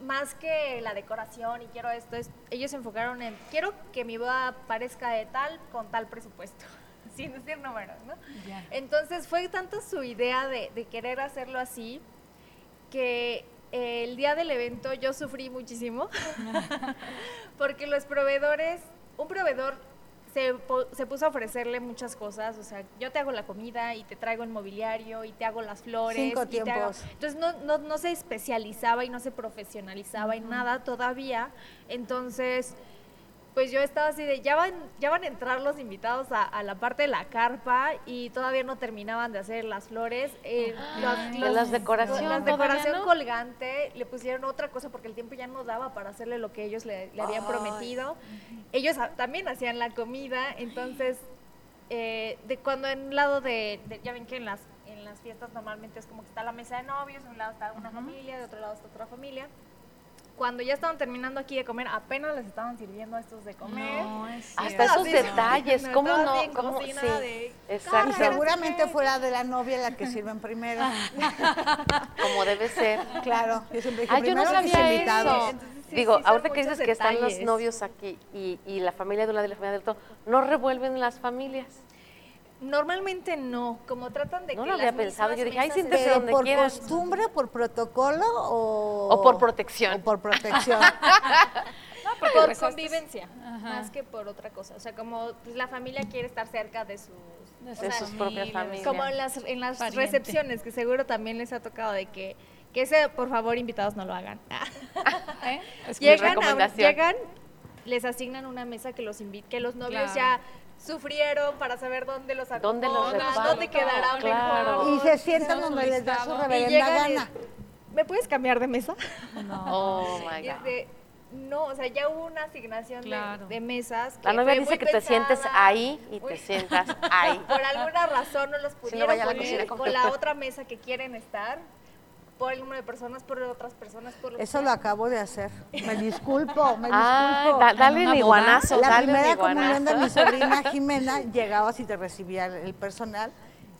más que la decoración y quiero esto, es, ellos se enfocaron en quiero que mi boda parezca de tal con tal presupuesto, sin decir números, ¿no? Entonces fue tanto su idea de, de querer hacerlo así que eh, el día del evento yo sufrí muchísimo porque los proveedores, un proveedor se, se puso a ofrecerle muchas cosas, o sea, yo te hago la comida y te traigo el mobiliario y te hago las flores. Cinco y te hago- tiempos. entonces no, no, no se especializaba y no se profesionalizaba en nada todavía, entonces pues yo estaba así de, ya van, ya van a entrar los invitados a, a la parte de la carpa y todavía no terminaban de hacer las flores. eh, los- los- las decoración La todavía decoración no. colgante, le pusieron otra cosa porque el tiempo ya no daba para hacerle lo que ellos le, le habían prometido. Ellos también hacían la comida, entonces, eh, de cuando en un lado de, de- ya ven que en las, en las fiestas normalmente es como que está la mesa de novios, de un lado está una familia, de otro lado está otra familia cuando ya estaban terminando aquí de comer, apenas les estaban sirviendo a estos de comer. No, es Hasta esos así, detalles, no, ¿cómo no? ¿Cómo? Sí, de, Y exacto. seguramente fuera de la novia la que sirven primero. Como debe ser. Claro, yo siempre dije, Ah, yo no sabía invitados. eso. Entonces, sí, Digo, sí, ahorita que dices que están los novios aquí y, y la familia de un lado y la familia del otro, ¿no revuelven las familias? Normalmente no, como tratan de No que lo había las pensado, yo dije, ay, siéntese donde por costumbre, por protocolo o... O por protección. O por protección. porque por convivencia, Ajá. más que por otra cosa. O sea, como pues, la familia quiere estar cerca de sus... De o De sea, sus propias familia, familias. Como en las, en las Pariente. recepciones, que seguro también les ha tocado de que, que ese, por favor, invitados no lo hagan. ¿eh? Es llegan, a- llegan, les asignan una mesa que los que los novios Claro. ya sufrieron para saber dónde los ¿Dónde los acomodan, reparten? dónde quedará Claro. mejor. y se sientan donde les da su reverenda y-. ¿Me puedes cambiar de mesa? Oh my Y es God. de, no, o sea, ya hubo una asignación de- Claro. de, mesas. Que La novia fue dice muy que te sientes ahí y te sientas ahí. Por alguna razón no los pudieron la poner con la otra mesa que quieren estar. Por el número de personas, por otras personas, por Eso lo acabo de hacer. Me disculpo, me Ah, disculpo. da- dale ¿En el una boda? iguanazo, la dale el primera comunión de mi sobrina Jimena llegaba así te recibía el, el personal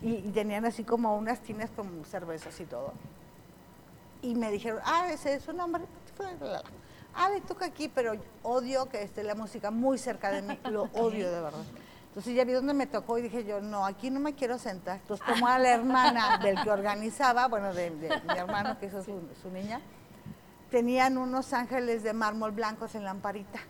y, y tenían así como unas tinas con cervezas y todo. Y me dijeron, ah, ese es su nombre. Ah, le toca aquí, pero odio que esté la música muy cerca de mí. Lo odio de verdad. Entonces ya vi dónde me tocó y dije yo, no, aquí no me quiero sentar. Entonces tomó a la hermana del que organizaba, bueno, de, de mi hermano, que es su, su niña, tenían unos ángeles de mármol blancos en lamparita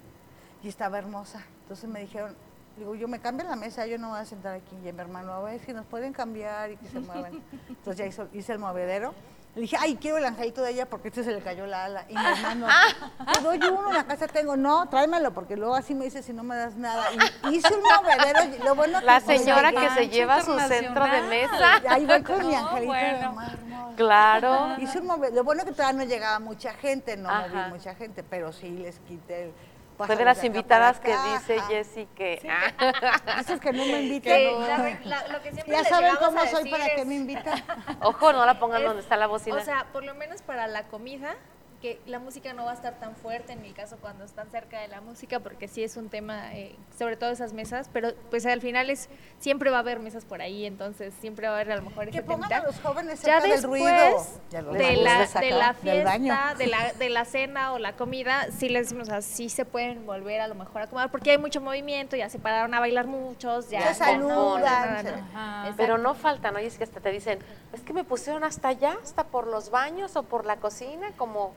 y estaba hermosa. Entonces me dijeron, digo, yo me cambio la mesa, yo no voy a sentar aquí. Y mi hermano, a ver si nos pueden cambiar y que se muevan. Entonces ya hizo- hice el movedero Le dije, ay, quiero el angelito de ella porque este se le cayó la ala. Y mi hermano, Ah. te doy uno, en la casa tengo. No, tráemelo, porque luego así me dice si no me das nada. Y hice un movedero. y Lo bueno La que señora que se lleva su centro de mesa. Ahí voy con mi No, angelito de mármol. Claro. Hice un Lo bueno que todavía no llegaba mucha gente, no Ajá. moví mucha gente, pero sí les quité el... Fue de las invitadas que dice. Jessy que. Dices que no me invitan. Que no. la re- la- lo que siempre Ya saben cómo soy para que me invitan. Ojo, no la pongan Es- donde está la bocina. O sea, por lo menos para la comida, que la música no va a estar tan fuerte en mi caso cuando están cerca de la música, porque sí es un tema, eh, sobre todo esas mesas, pero pues al final es siempre va a haber mesas por ahí, entonces siempre va a haber a lo mejor Que ese pongan temita. a los jóvenes Ya cerca del después ruido. Ya los de la, de la del fiesta, de la, de la cena o la comida, sí les decimos así se pueden volver a lo mejor a acomodar, porque hay mucho movimiento, ya se pararon a bailar muchos, ya Se saludan, ¿no? Ajá. Exacto. Pero no falta, ¿no? Y es que hasta te dicen, es que me pusieron hasta allá, hasta por los baños o por la cocina, como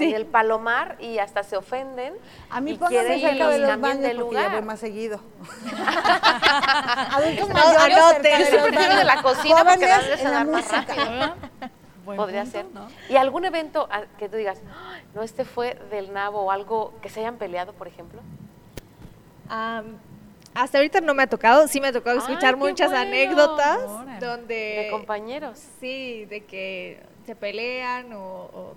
en el palomar, y hasta se ofenden. A mí pónganme cerca de los baños de porque ya voy lugar. más seguido. Adultos No, mayores anoten. cerca Yo de de la cocina porque Jóvenes darles en a la dar más. Buen Podría punto, ser. ¿no? ¿Y algún evento que tú digas, "Ay, no, este fue del nabo o algo que se hayan peleado, por ejemplo? Am, hasta ahorita no me ha tocado, sí me ha tocado escuchar muchas bueno. anécdotas Órale. donde De compañeros. sí, de que se pelean o, o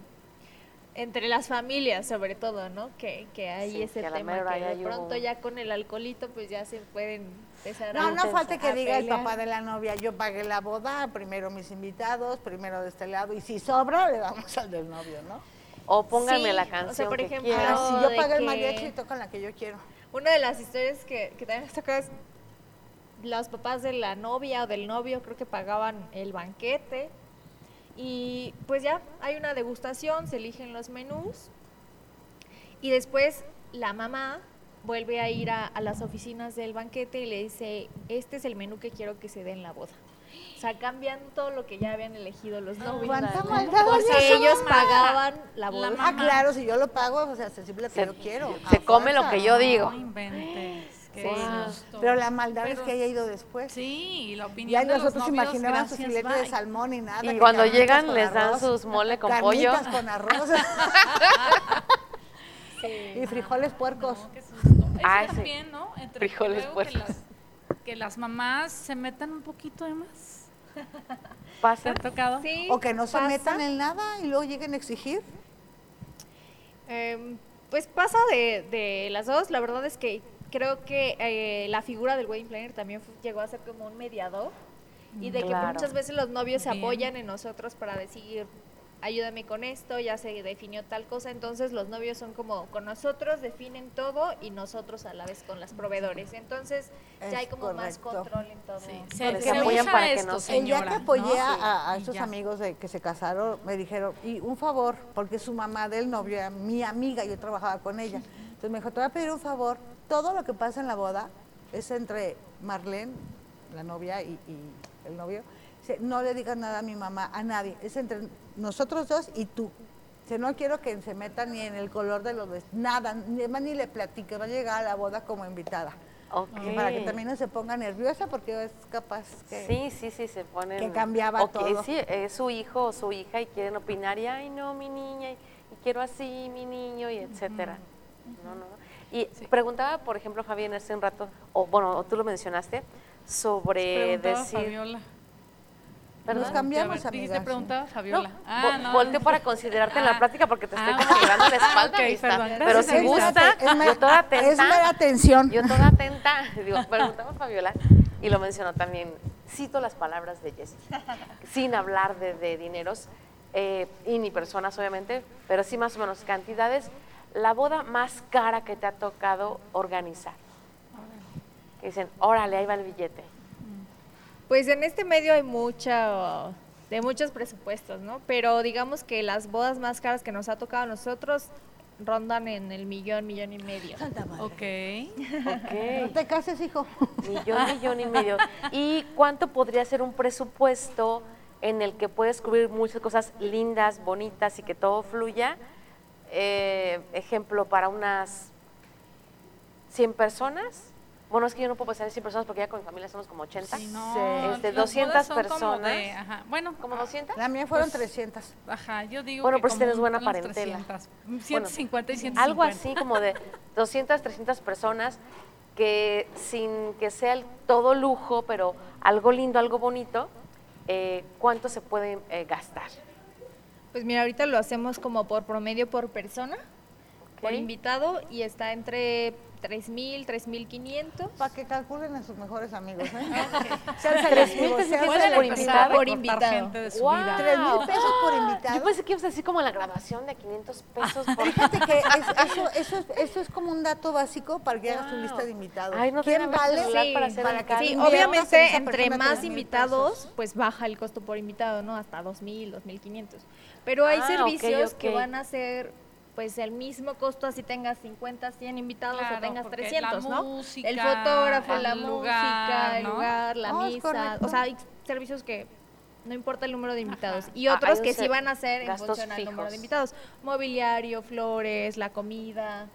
entre las familias sobre todo, ¿no? Que, que hay Sí, ese que tema que de pronto un- ya con el alcoholito pues ya se pueden empezar No, a no falta que diga el papá de la novia, yo pagué la boda, primero mis invitados, primero de este lado, y si sobra, le damos al del novio, ¿no? O pónganme Sí, la o sea, canción por que ejemplo. Ah, si yo pagué el que- mariachi, tocan la que yo quiero. Una de las historias que, que también nos tocó es los papás de la novia o del novio creo que pagaban el banquete y pues ya hay una degustación, se eligen los menús y después la mamá vuelve a ir a, a las oficinas del banquete y le dice, este es el menú que quiero que se dé en la boda. O sea, cambian todo lo que ya habían elegido los novios. ¿Cuánta maldad Porque esa ellos mamá? pagaban la boda. Ah, claro, si yo lo pago, o sea, lo que Se- yo quiero. se come lo que yo digo. No inventes. Susto. Pero la maldad es que haya ido después. Sí, y la opinión de los nosotros novios, imaginaban su filete de salmón y nada. Y que cuando llegan les dan sus mole con pollo. con arroz. y frijoles puercos. No, qué susto. Eso sí. también, ¿no? Entre Frijoles luego que puercos. las, que las mamás se metan un poquito de más. ¿Te Pasa. ha tocado? Sí, O que no se metan en nada y luego lleguen a exigir. Em, pues pasa de, de las dos. La verdad es que creo que eh, la figura del wedding planner también llegó a ser como un mediador. Y de que muchas veces los novios se apoyan en nosotros para decir ayúdame con esto, ya se definió tal cosa, entonces los novios son como con nosotros, definen todo y nosotros a la vez con las proveedores, entonces Es ya hay como más control en todo. Sí, Porque se, se se apoyan para que esto, no se- El día que señora, apoyé ¿no? a, a estos ya. amigos de que se casaron, me dijeron, y un favor, porque su mamá del novio era mi amiga, yo trabajaba con ella. Entonces me dijo, te voy a pedir un favor, todo lo que pasa en la boda es entre Marlene, la novia, y, y el novio. No le digas nada a mi mamá, a nadie, es entre nosotros dos y tú. Dice, no quiero que se meta ni en el color de los nada, ni, ni le platique, va a llegar a la boda como invitada. Ok. Para que también no se ponga nerviosa porque es capaz que... Sí, sí, sí, se ponen... Que cambiaba o todo. Sí, es su hijo o su hija y quieren opinar y, ay, no, mi niña, y, y quiero así, mi niño, y etcétera. No, no. Y preguntaba, por ejemplo, Fabián, hace un rato, o bueno, o tú lo mencionaste, sobre decir... Fabiola. ¿Perdón? Nos cambiamos, Dijiste amigas. preguntaba Fabiola. No, ah, no. volteo para considerarte en la Ah. plática porque te estoy Ah, como a la espalda, Ah, perdón. Pero si gusta, Es yo toda atenta. es mera atención. Yo toda atenta. Digo, preguntaba a Fabiola y lo mencionó también. Cito las palabras de Jessie, sin hablar de, de dineros eh, y ni personas, obviamente, pero sí más o menos cantidades. La boda más cara que te ha tocado organizar. Que dicen, órale, ahí va el billete. Pues en este medio hay mucha, de muchos presupuestos, ¿no? Pero digamos que las bodas más caras que nos ha tocado a nosotros rondan en el millón, millón y medio. Ok. No Ok. te cases, hijo. Millón, millón y medio. ¿Y cuánto podría ser un presupuesto en el que puedes cubrir muchas cosas lindas, bonitas y que todo fluya? Eh, ejemplo, para unas 100 personas, Bueno, es que yo no puedo pensar en 100 personas porque ya con mi familia somos como 80. Sí, no, Este, las 200 bodas son como personas. de- ajá, bueno, ¿Como 200? La mía fueron Pues, 300. ajá, yo digo Bueno, que pues como tienes buena parentela. 300, 150 y 150. Algo así como de 200, 300 personas que sin que sea el todo lujo, pero algo lindo, algo bonito, eh, ¿cuánto se puede eh, gastar? Pues mira, ahorita lo hacemos como por promedio por persona, por invitado, y está entre 3.000, 3.500. Para que calculen a sus mejores amigos. ¿eh? Tres Sean mil selectivos, pesos sean por invitado. por invitado. gente de su ¡Guau! vida. Tres mil pesos por invitado. Yo pensé que ibas a decir como la graduación de 500 pesos por Fíjate que es- eso, eso, es, eso es como un dato básico para que hagas tu Wow. lista de invitados. Ay, no ¿Quién vale Sí, para hacer para que. Sí, obviamente entre más 3,000 invitados, pesos? pues baja el costo por invitado, ¿no? Hasta 2.000, 2.500. Pero hay Ah, servicios que van a ser pues el mismo costo así tengas 50, 100 invitados Claro, o tengas porque 300, la ¿no? música, el fotógrafo, el la lugar, música, el ¿no? lugar, la No, es misa, o sea, hay servicios que no importa el número de invitados Ajá. y Ah, otros que sí van a ser en función al número fijos. de invitados, mobiliario, flores, la comida,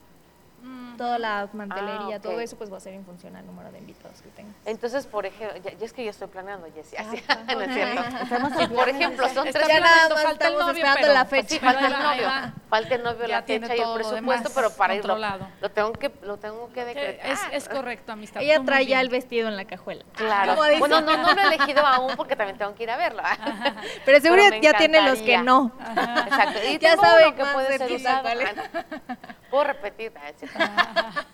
Mm, toda la mantelería, ok. todo eso pues va a ser en función al número de invitados que tengas. Entonces, por ejemplo, ya, ya es que yo estoy planeando, Jessie, así, Ah, no es cierto. Por ejemplo, son tres Ya planeando, nada más falta el novio, esperando pero- la Pues sí, fecha. falta el novio, va. falta el novio, Ya la fecha y el presupuesto, pero para irlo, lo tengo que, lo tengo que decretar. es, es correcto, amistad. Ella tú trae ya el vestido en la cajuela. Claro. Bueno, no, no lo he elegido aún porque también tengo que ir a verlo. Pero seguro ya tiene los que no. Exacto. Y Ya sabe que puede ser usado. es. Puedo repetir. Ah.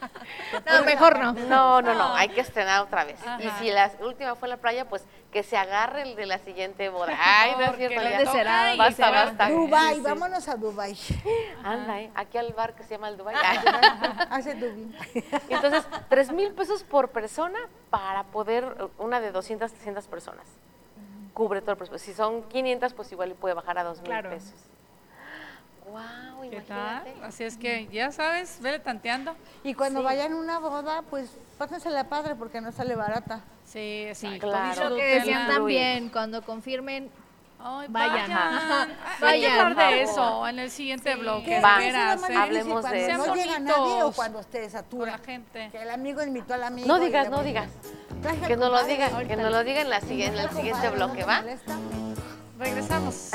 No, mejor no. No, no, no, hay que estrenar otra vez. Y si la última fue en la playa, pues que se agarre el de la siguiente boda. Ay, no es cierto. le ya. ¿Dónde será? Basta, basta. Dubai, Sí, sí. vámonos a Dubai. Anda, ¿eh? aquí al bar que se llama el Dubai. Hace Dubai. Entonces, 3 mil pesos por persona para poder, una de 200, 300 personas. Cubre todo el presupuesto. Si son 500, pues igual le puede bajar a 2 mil Claro. pesos. Wow, ¿Qué tal? imagínate. Así es que ya sabes, vele tanteando. Y cuando Sí. vayan a una boda, pues pásensela padre porque no sale barata. Sí, exacto. claro. Lo que decían también, cuando confirmen, Ay, Vayan. vayan. Hay que hablar de eso en el siguiente Sí. bloque. Veras, ¿eh? Hablemos de eso. no llega nadie o cuando se Con satura. la gente. Que el amigo invitó al amigo. No digas, no digas. Que nos lo compadre, diga, que nos lo diga en, la, en el siguiente ¿no bloque, ¿va? Regresamos.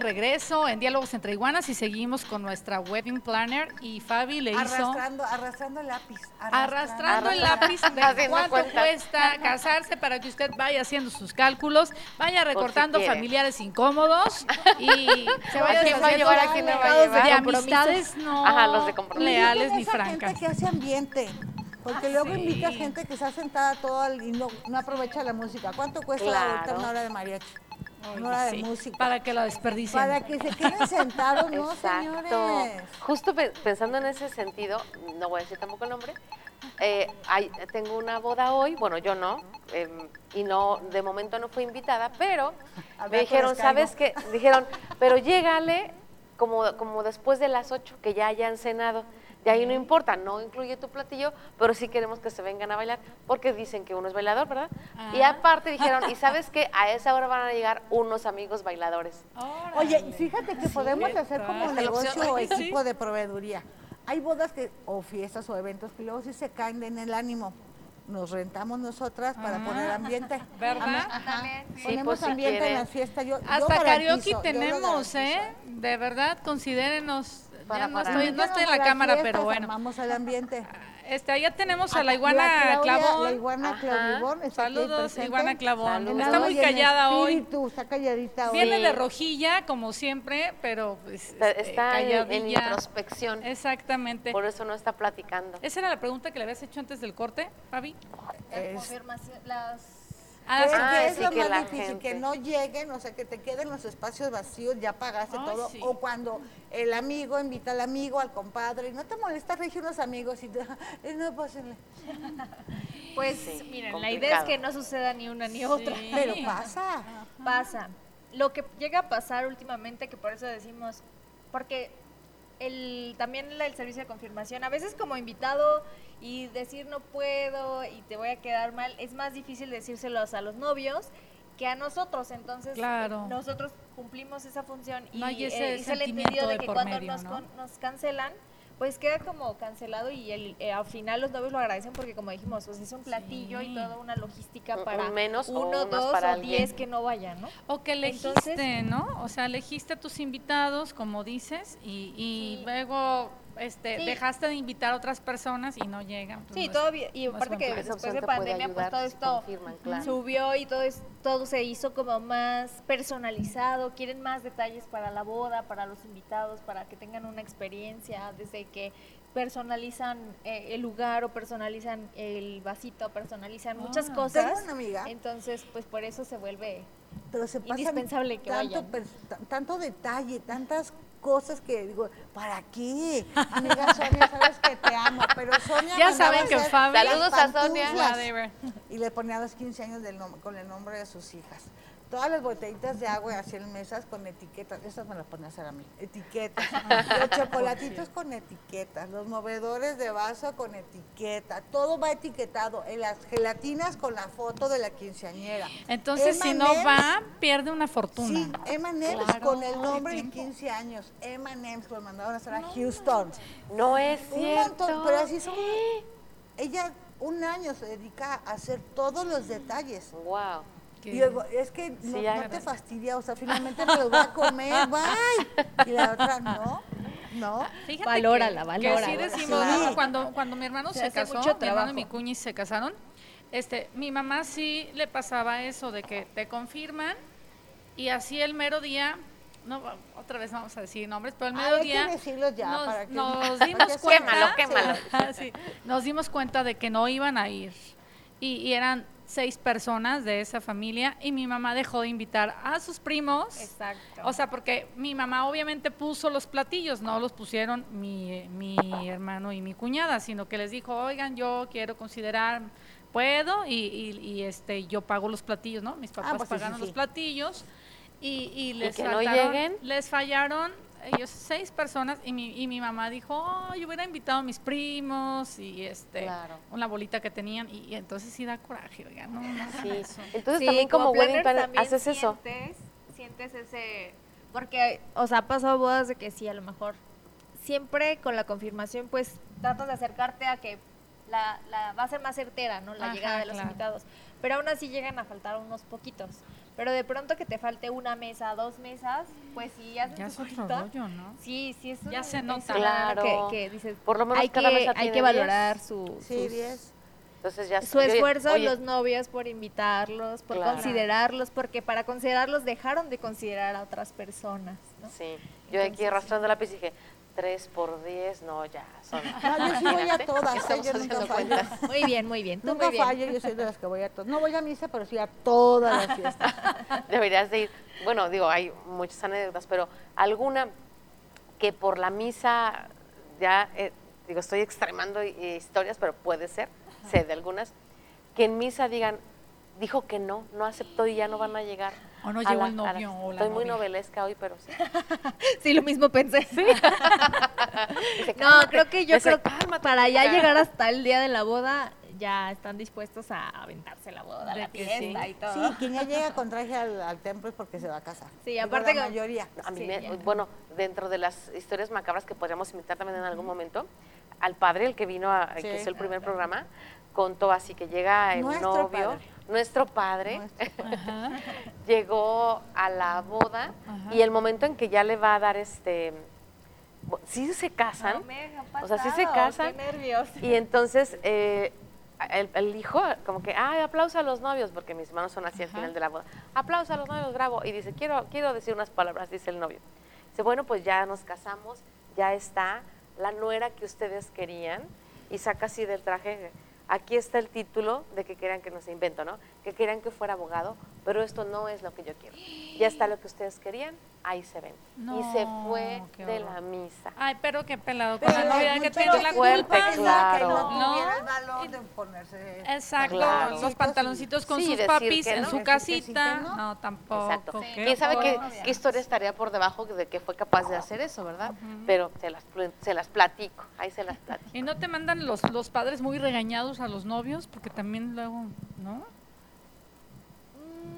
De regreso en Diálogos entre Iguanas y seguimos con nuestra wedding planner y Fabi le hizo Arrastrando, arrastrando el lápiz. arrastrando el lápiz de cuánto cuentas. cuesta casarse para que usted vaya haciendo sus cálculos, vaya recortando quiere. familiares incómodos y se vaya ¿A quién va a llevar, a quién no va a llevar? de amistades no Ajá, los de compromiso. leales ni francas. gente que hace ambiente. Porque Ah, luego sí. invita gente que está sentada todo y no, no aprovecha la música. ¿Cuánto cuesta Claro. una hora de mariachi? Oye, Una hora de sí, música. Para que la desperdicien. Para que se queden sentados, no, Exacto. señores. Justo pe- pensando en ese sentido, no voy a decir tampoco el nombre, eh, hay- tengo una boda hoy, bueno, yo no, em, y no, de momento no fui invitada, pero me dijeron, pues. ¿sabes qué? Dijeron, pero llégale como, como después de las 8, que ya hayan cenado. De ahí no importa, no incluye tu platillo, pero sí queremos que se vengan a bailar, porque dicen que uno es bailador, ¿verdad? Y Ah. aparte dijeron, ¿y sabes qué? A esa hora van a llegar unos amigos bailadores. Oye, fíjate que podemos hacer como negocio o equipo de proveeduría. Hay bodas que, o fiestas o eventos que luego sí se caen en el ánimo. Nos rentamos nosotras para poner ambiente. ¿Verdad? Ajá. Sí. Sí, Ponemos pues, si ambiente en quieren. las fiestas. Yo, Hasta karaoke tenemos, ¿eh? De verdad, considérenos. Para no estoy, no estoy en la cámara, pero bueno. Armamos el ambiente. Este, allá tenemos a la iguana Claudia- clavón. La iguana aquí Saludos, iguana clavón. Saludos. Está muy callada hoy. espíritu, Está calladita hoy. Viene Sí. de rojilla, como siempre, pero pues, Está, este, está en, en introspección, Exactamente. por eso no está platicando. Esa era la pregunta que le habías hecho antes del corte, Fabi. La Es- confirmación, las Ah, Es, sí. Ah, que es sí, lo que más la difícil, gente. que no lleguen, o sea, que te queden los espacios vacíos, ya pagaste todo. sí. O cuando el amigo invita al amigo, al compadre, y no te molesta regir los amigos y te, "Eh, no, pásenle. Pues Sí, miren, la idea es que no suceda ni una ni otra. Pero pasa. Pasa. Lo que llega a pasar últimamente, que por eso decimos, porque el, también el servicio de confirmación, a veces como invitado y decir no puedo y te voy a quedar mal, es más difícil decírselos a los novios que a nosotros. Entonces, Claro. nosotros cumplimos esa función y No hay ese eh, hice el sentimiento entendido de de que cuando medio, nos, ¿no? con- nos cancelan, pues queda como cancelado y el, eh, al final los novios lo agradecen porque como dijimos, pues es un platillo y toda una logística para un menos o uno, dos para o alguien. diez que no vayan, ¿no? O que elegiste, Entonces- ¿no? O sea, elegiste a tus invitados, como dices, y, y Sí. luego este, Sí. dejaste de invitar a otras personas y no llegan. pues Sí, no todavía, y no aparte que después de pandemia, pues todo esto claro. subió y todo, es, todo se hizo como más personalizado, quieren más detalles para la boda, para los invitados, para que tengan una experiencia, desde que personalizan eh, el lugar o personalizan el vasito, personalizan muchas Ah. cosas. Tengo una amiga. Entonces, pues por eso se vuelve Pero se pasan Indispensable que tanto, vayan. tanto detalle, tantas cosas que digo, ¿para qué? Amiga Sonia, sabes que te amo, pero Sonia Ya saben que Fabi- Saludos a Sonia. Y le ponía a los 15 años del nom- con el nombre de sus hijas. Todas las botellitas de agua así en mesas con etiquetas, esas me las ponía a hacer a mí, etiquetas. Los chocolatitos con etiquetas, los movedores de vaso con etiqueta, todo va etiquetado, en las gelatinas con la foto de la quinceañera. Entonces, si no va, pierde una fortuna. Sí, Claro, con el nombre de tiempo. 15 años, M&M's que lo mandaron a hacer a Houston. No es Un cierto. montón, pero así son. Ella un año se dedica a hacer todos los detalles. Wow. Y yo es que no, Sí, no te fastidia, o sea, finalmente me los voy a comer, bye. Y la otra, no, no. Fíjate Valórala, que, valórala. Que sí. decimos, cuando, cuando mi hermano Se casó, mi hermano y mi cuñi se casaron, este, mi mamá sí le pasaba eso de que te confirman y así el mero día, no, otra vez vamos a decir nombres, pero el mero hay que día decirlos ya nos, para que- nos para dimos que cuenta, Quémalo, quémalo. Sí, nos dimos cuenta de que no iban a ir. Y, y eran seis personas de esa familia y mi mamá dejó de invitar a sus primos. Exacto. O sea, porque mi mamá obviamente puso los platillos, no los pusieron mi, mi hermano y mi cuñada, sino que les dijo, oigan, yo quiero considerar, puedo, y, y- y, este, yo pago los platillos, ¿no? Mis papás pues sí, sí, pagaron sí. los platillos y, y les que no lleguen? les fallaron ellos seis personas y mi, y mi mamá dijo, oh, yo hubiera invitado a mis primos y este Claro. una bolita que tenían y, y entonces sí da coraje, oiga, no, no hagan Sí. eso. Entonces Sí, también como, wedding planner planner también haces eso. Sientes, sientes ese, porque, o sea, ha pasado bodas de que sí, a lo mejor siempre con la confirmación, pues tratas de acercarte a que la, la va a ser más certera, ¿no? La Ajá, llegada de los claro. invitados. Pero aún así llegan a faltar unos poquitos. Pero de pronto que te falte una mesa, dos mesas, pues sí, Ya tu es otro rollo, ¿no? Sí, sí, es Ya un- se es nota. Claro. Que, que dices, Por lo menos hay cada que, mesa hay tiene que valorar diez. su, Sí, sus- 10. Entonces ya su yo- esfuerzo oye, los novios por invitarlos, por Claro. considerarlos, porque para considerarlos dejaron de considerar a otras personas. ¿no? Sí, yo aquí arrastrando el lápiz dije, 3 por 10, no, ya, son... No, yo sí voy a todas, ¿eh? yo nunca fallo. Muy bien, muy bien. Tú Nunca muy bien. fallo, yo soy de las que voy a todas. No voy a misa, pero sí a todas las fiestas. Deberías de ir. Bueno, digo, hay muchas anécdotas, pero alguna que por la misa, ya, eh, digo, estoy extremando historias, pero puede ser, sé de algunas, que en misa digan, dijo que no, no aceptó y ya no van a llegar. O no llegó el la- novio o la Estoy muy novelesca hoy, pero sí. Sí, lo mismo pensé. Dice, No, creo que yo Dice, creo que "Cálmate, para ya hija". llegar hasta el día de la boda ya están dispuestos a aventarse la boda, De la sí. y todo. Sí, quien ya llega con traje al, al templo es porque se va a casar. Sí, aparte la que- mayoría. A mí Sí, me- bueno, dentro de las historias macabras que podríamos invitar también en algún momento, al padre, el que vino, a, el que Sí. hizo el primer programa, contó así que llega el Nuestro novio, padre. Nuestro padre, Nuestro llegó a la boda Ajá. y el momento en que ya le va a dar este, sí se casan, No me ha o sea, sí se casan. Qué y entonces eh, el, el hijo como que, ay, aplauso a los novios, porque mis manos son así al final de la boda. Aplauso a los novios, bravo. Y dice, quiero, quiero decir unas palabras, dice el novio. Dice, bueno, pues ya nos casamos, ya está la nuera que ustedes querían. Y saca así del traje, aquí está el título de que querían que nos invento, ¿no? Que querían que fuera abogado, pero esto no es lo que yo quiero. Ya está lo que ustedes querían, ahí se ven. y se No, fue de la misa. Ay, pero qué pelado. Con Pero la que tiene la fuerte, culpa. claro. Que no ¿No? tuviera el valor de ponerse. Exacto, Claro. los pantaloncitos con Sí, sus papis que en no. su que sí, casita. no. No, tampoco. Exacto. ¿Quién sabe qué, qué historia estaría por debajo de que fue capaz de hacer eso, verdad? Pero se las, se las platico, ahí se las platico. ¿Y no te mandan los, los padres muy regañados a los novios? Porque también luego, ¿no?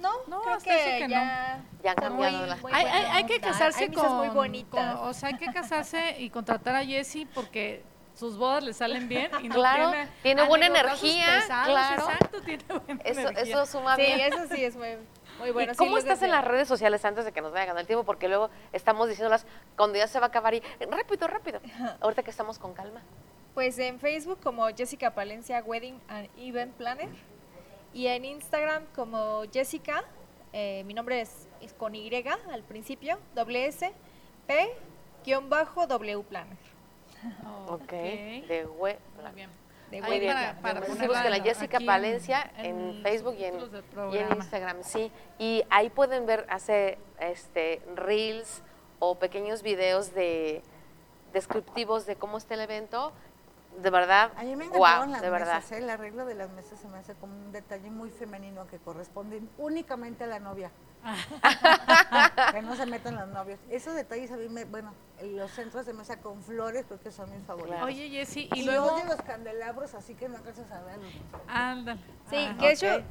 No, No, creo hasta eso que, que no. ya. Ya han muy- muy Hay, hay, buena hay que casarse Hay con, muy bonitas. con- O sea, hay que casarse y contratar a Jessie porque sus bodas le salen bien y no Claro, tiene, tiene buena energía, claro. Exacto, tiene buena Eso, energía. eso suma Sí, bien. eso sí es muy, muy bueno. ¿Y sí ¿Cómo los estás en las redes sociales antes de que nos vaya ganando el tiempo? Porque luego estamos diciéndolas cuando ya se va a acabar y rápido, rápido. Ahorita que estamos con calma. Pues en Facebook como Jessica Palencia Wedding and Event Planner y en Instagram como Jessica, eh, mi nombre es, es con Y al principio, doble S, P, guion bajo, W Planner. Ok. De hue- Muy bien. De Ahí Muy Wedding bien. para- para Entonces, ponerla busquen a Jessica Palencia en, en Facebook y en, y en. Instagram, sí. Y ahí pueden ver, hace este, reels o pequeños videos de descriptivos de cómo está el evento. De verdad, A mí me wow, las de verdad. mesas, ¿eh? el arreglo de las mesas se me hace como un detalle muy femenino que corresponde únicamente a la novia. que no se metan los novios. Esos detalles a mí me, bueno, los centros de mesa con flores creo que son mis favoritos. Claro. Oye, Jessie, Y, y luego luego... de los candelabros, así que no alcanzas a verlos. Ándale. Sí, Ah, que de ok. hecho,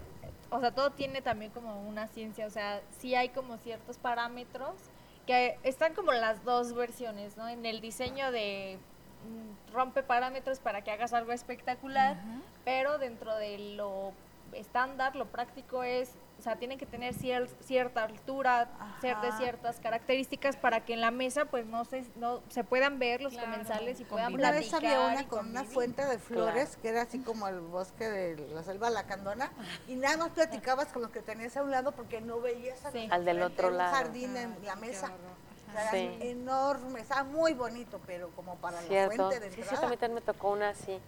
o sea, todo tiene también como una ciencia, o sea, sí hay como ciertos parámetros que están como las dos versiones, ¿no? En el diseño de rompe parámetros para que hagas algo espectacular, pero dentro de lo estándar, lo práctico es, o sea, tienen que tener cier- cierta altura, ser de Ajá. ciertas características para que en la mesa pues no se, no se puedan ver los Claro, comensales y puedan combinar. Una vez platicar había una con una fuente de flores que era así como el bosque de la selva lacandona y nada más platicabas con los que tenías a un lado porque no veías Sí. Al del otro un lado. jardín en la mesa. O sea, Sí. enorme, estaba muy bonito, pero como para la fuente de Sí, sí, entrada. también, también me tocó una así,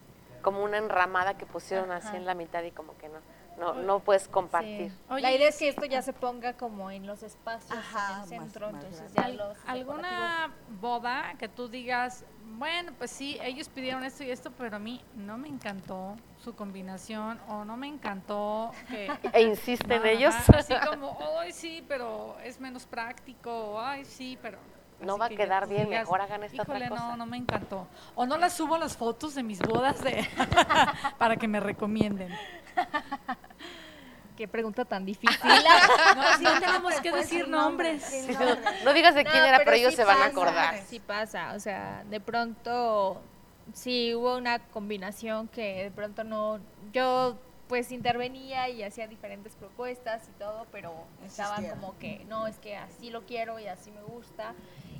como una enramada que pusieron así en la mitad y como que no, no, no puedes compartir. Sí. Oye, la idea es que esto ya se ponga como en los espacios, Ajá, en más- el centro, más entonces grande. ya los ¿Alguna boda que tú digas, bueno, pues sí, ellos pidieron esto y esto, pero a mí no me encantó su combinación o no me encantó que... E insisten No, ellos. así como, ay, sí, pero es menos práctico, ay, sí, pero... No así va a que quedar bien, mejor hagan esta otra Híjole, cosa". no, no me encantó. O no las subo las fotos de mis bodas de para que me recomienden. Qué pregunta tan difícil. No, sí tenemos que Puedes decir nombres, nombres. sí, Sí, no, digas de quién No, era, pero, ellos sí se van a acordar. Sí pasa, o sea, de pronto sí hubo una combinación que de pronto no, yo pues intervenía y hacía diferentes propuestas y todo, pero estaban Insistieron. como que no, es que así lo quiero y así me gusta.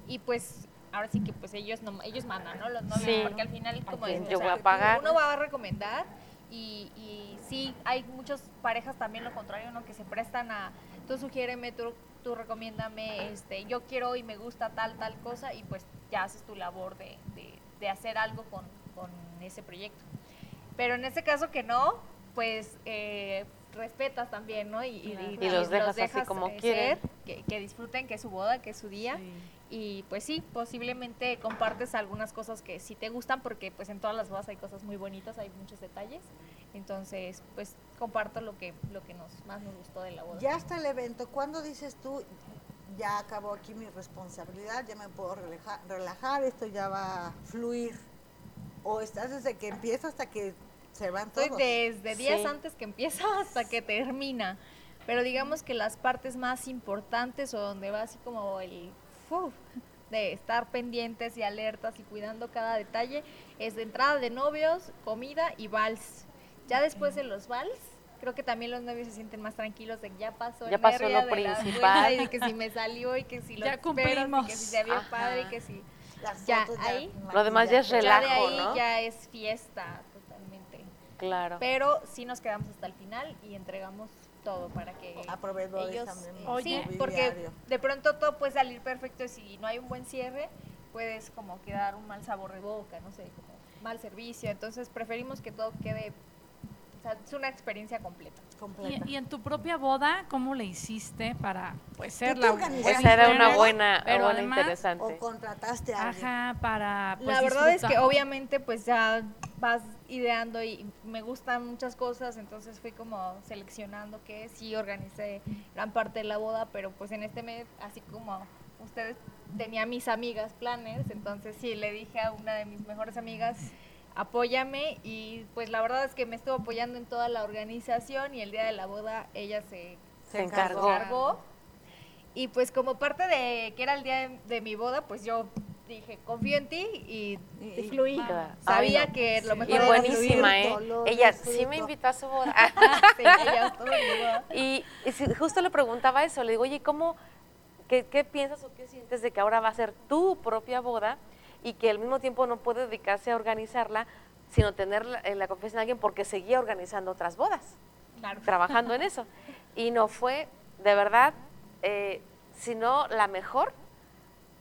Y pues ahora sí que pues ellos no, ellos mandan, ¿no? Los novios, Sí. porque al final como yo o voy sea, a pagar? uno va a recomendar y, y sí, hay muchas parejas también lo contrario, ¿no? Que se prestan a, tú sugiéreme, tú, tú recomiéndame, este, yo quiero y me gusta tal, tal cosa y pues ya haces tu labor de, de- de hacer algo con, con ese proyecto. Pero en este caso que no, pues eh, respetas también, ¿no? Y, y- Y los dejas así como eh, quieren. ser, que, que disfruten, que es su boda, que es su día. Y pues sí, posiblemente compartes algunas cosas que sí te gustan, porque pues en todas las bodas hay cosas muy bonitas, hay muchos detalles. Entonces, pues comparto lo que, lo que nos, más nos gustó de la boda. Ya está el evento. ¿Cuándo dices tú, ya acabó aquí mi responsabilidad, ya me puedo relajar, relajar esto ya va a fluir? ¿O estás desde que empieza hasta que se van Estoy todos? desde días Sí. antes que empieza hasta que termina. Pero digamos que las partes más importantes o donde va así como el uf, de estar pendientes y alertas y cuidando cada detalle es de entrada de novios, comida y vals. Ya después de los vals, creo que también los novios se sienten más tranquilos de que ya pasó Ya el pasó lo de principal. y de que si me salió y que si lo Ya esperas y cumplimos. que si se vio Ajá. padre y que si Las ya, fotos, ahí. Lo demás ya es maquillaje. ya de Relajo, ahí ¿no? ya es fiesta. Claro. Pero sí nos quedamos hasta el final y entregamos todo para que A proveedores ellos también, Oye. sí, porque de pronto todo puede salir perfecto y si no hay un buen cierre puedes como quedar un mal sabor de boca, no sé, como mal servicio, entonces preferimos que todo quede o sea, es una experiencia completa. Completa. Y, y en tu propia boda, ¿cómo le hiciste para pues ser la? Esa era una buena, pero buena además- interesante. ¿O contrataste a alguien? Ajá, para pues, la verdad es que obviamente pues ya vas ideando y me gustan muchas cosas, entonces fui como seleccionando que sí organicé gran parte de la boda, pero pues en este mes, así como ustedes tenía mis amigas planners, entonces sí le dije a una de mis mejores amigas, apóyame y pues la verdad es que me estuvo apoyando en toda la organización y el día de la boda ella se Se encargó. encargó. Y pues como parte de que era el día de, de mi boda, pues yo dije, confío en ti y, Y- fluí. Sabía Ay, no. que lo mejor Y era buenísima, fluir. ¿eh? lo Ella sí me invitó a su boda. Sí, ella estuvo en mi boda. Y, y justo le preguntaba eso, le digo, oye, ¿cómo, qué, qué piensas o qué sientes de que ahora va a ser tu propia boda y que al mismo tiempo no puede dedicarse a organizarla, sino tener la, la confianza en alguien porque seguía organizando otras bodas, Claro. trabajando en eso? Y no fue, de verdad, eh, sino la mejor,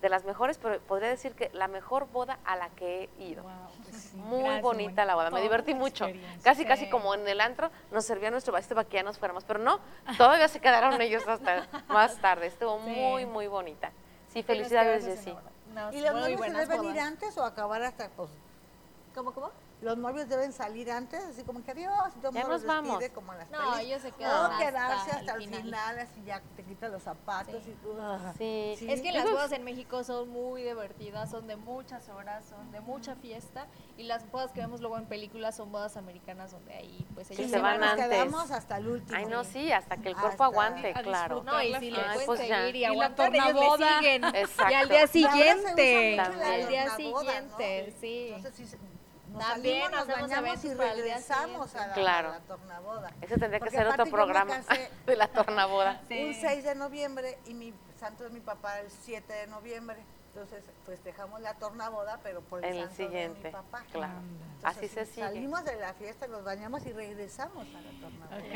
de las mejores, pero podría decir que la mejor boda a la que he ido. Pues sí. Muy Gracias, bonita la boda, me divertí mucho. Casi, casi como en el antro nos servía nuestro vasito para que ya nos fuéramos, pero no, todavía se quedaron ellos hasta más tarde. Estuvo Sí. muy, muy bonita. Sí, felicidades, Jessy. ¿Y los novios se deben ir antes o acabar hasta pues, ¿Cómo, cómo? Los novios deben salir antes, así como que adiós, y todo Ya nos vamos. despide como en las No, ellos se quedan hasta quedarse hasta el el final. final, así ya te quitas los zapatos Sí. y tú, ah. Sí. Sí. Es que las bodas en México son muy divertidas, son de muchas horas, son de mucha fiesta y las bodas que vemos luego en películas son bodas americanas donde ahí pues ellos se van nos antes. quedamos hasta el último. Ay, no, sí, hasta que el cuerpo Hasta- aguante, a claro. No, y si le pueden pues ya. seguir y Y la aguantar, ellos le siguen. Exacto. Y al día siguiente, al día siguiente, ¿no? sí. Entonces, sí, se- nos También salimos, nos bañamos y regresamos a la, Claro. a la tornaboda. Ese tendría que Porque ser otro programa de la tornaboda. Sí. Un 6 de noviembre y mi santo de mi papá el 7 de noviembre. Entonces festejamos la tornaboda, pero por el, En el santo de siguiente, mi papá. claro. Entonces, Así se sigue. Salimos de la fiesta, nos bañamos y regresamos a la tornaboda. Ok.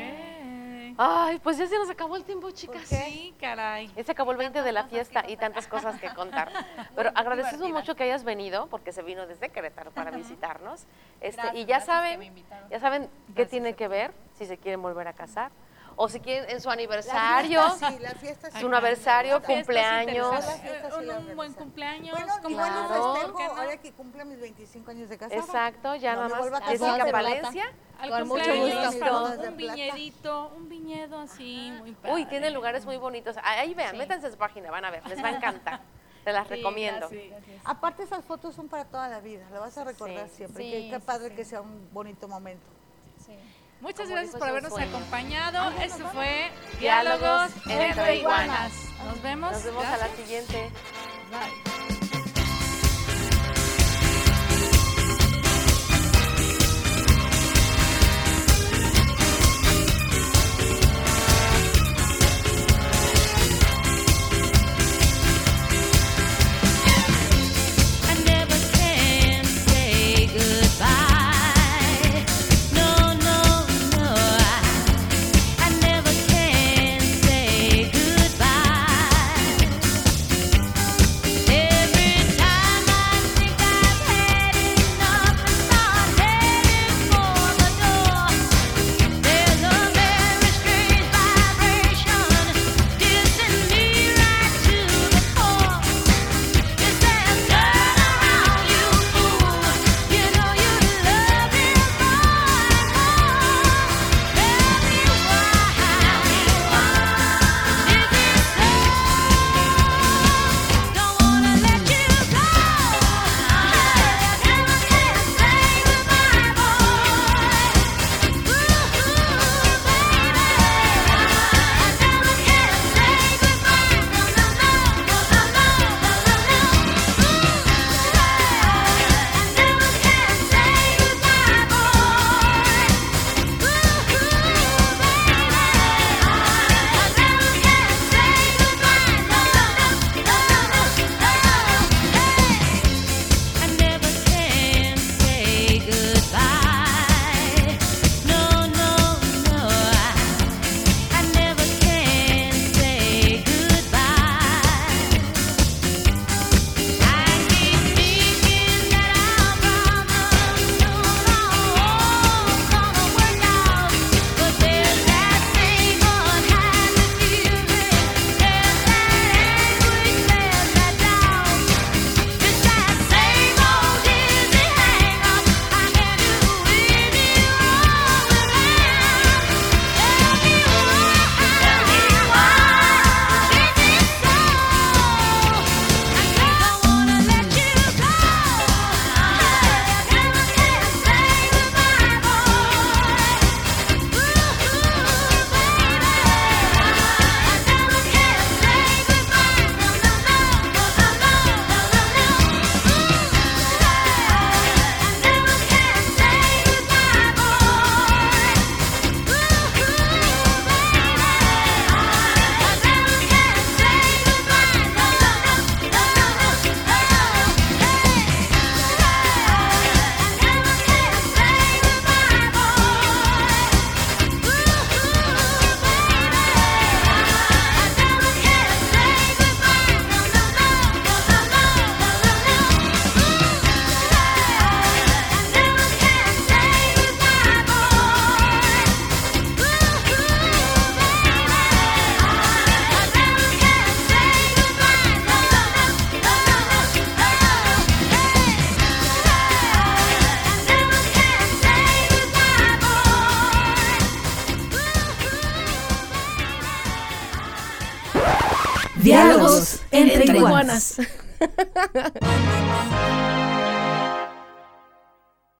Ay, pues ya se nos acabó el tiempo, chicas. Sí, caray. Ya se acabó el 20 de la fiesta y tantas cosas que contar. Pero agradecemos mucho que hayas venido, porque se vino desde Querétaro para visitarnos. Este, Gracias, y ya saben, ya saben qué tiene a que ver si se quieren volver a casar o si quieren en su La aniversario, fiesta sí, la fiesta sí. su aniversario, cumpleaños. Un- un buen cumpleaños. Bueno, como igual Claro. lo ¿por festejo qué no? ahora que cumple mis 25 años de casada. Exacto, ya No nada más. Jessica. Palencia. Al Con mucho gusto. un viñedito, un viñedo así, muy padre. Uy, tiene lugares muy bonitos. Ahí vean, Sí. métanse a su página, van a ver, les va a encantar. Se las Sí, recomiendo. gracias, gracias. Aparte esas fotos son para toda la vida, lo vas a recordar Sí. siempre. Sí, qué, padre sí. que sea un bonito momento. Muchas gracias por habernos sueño. acompañado. Esto fue Diálogos Diálogos entre iguanas. Nos vemos. Nos vemos a la siguiente. Bye.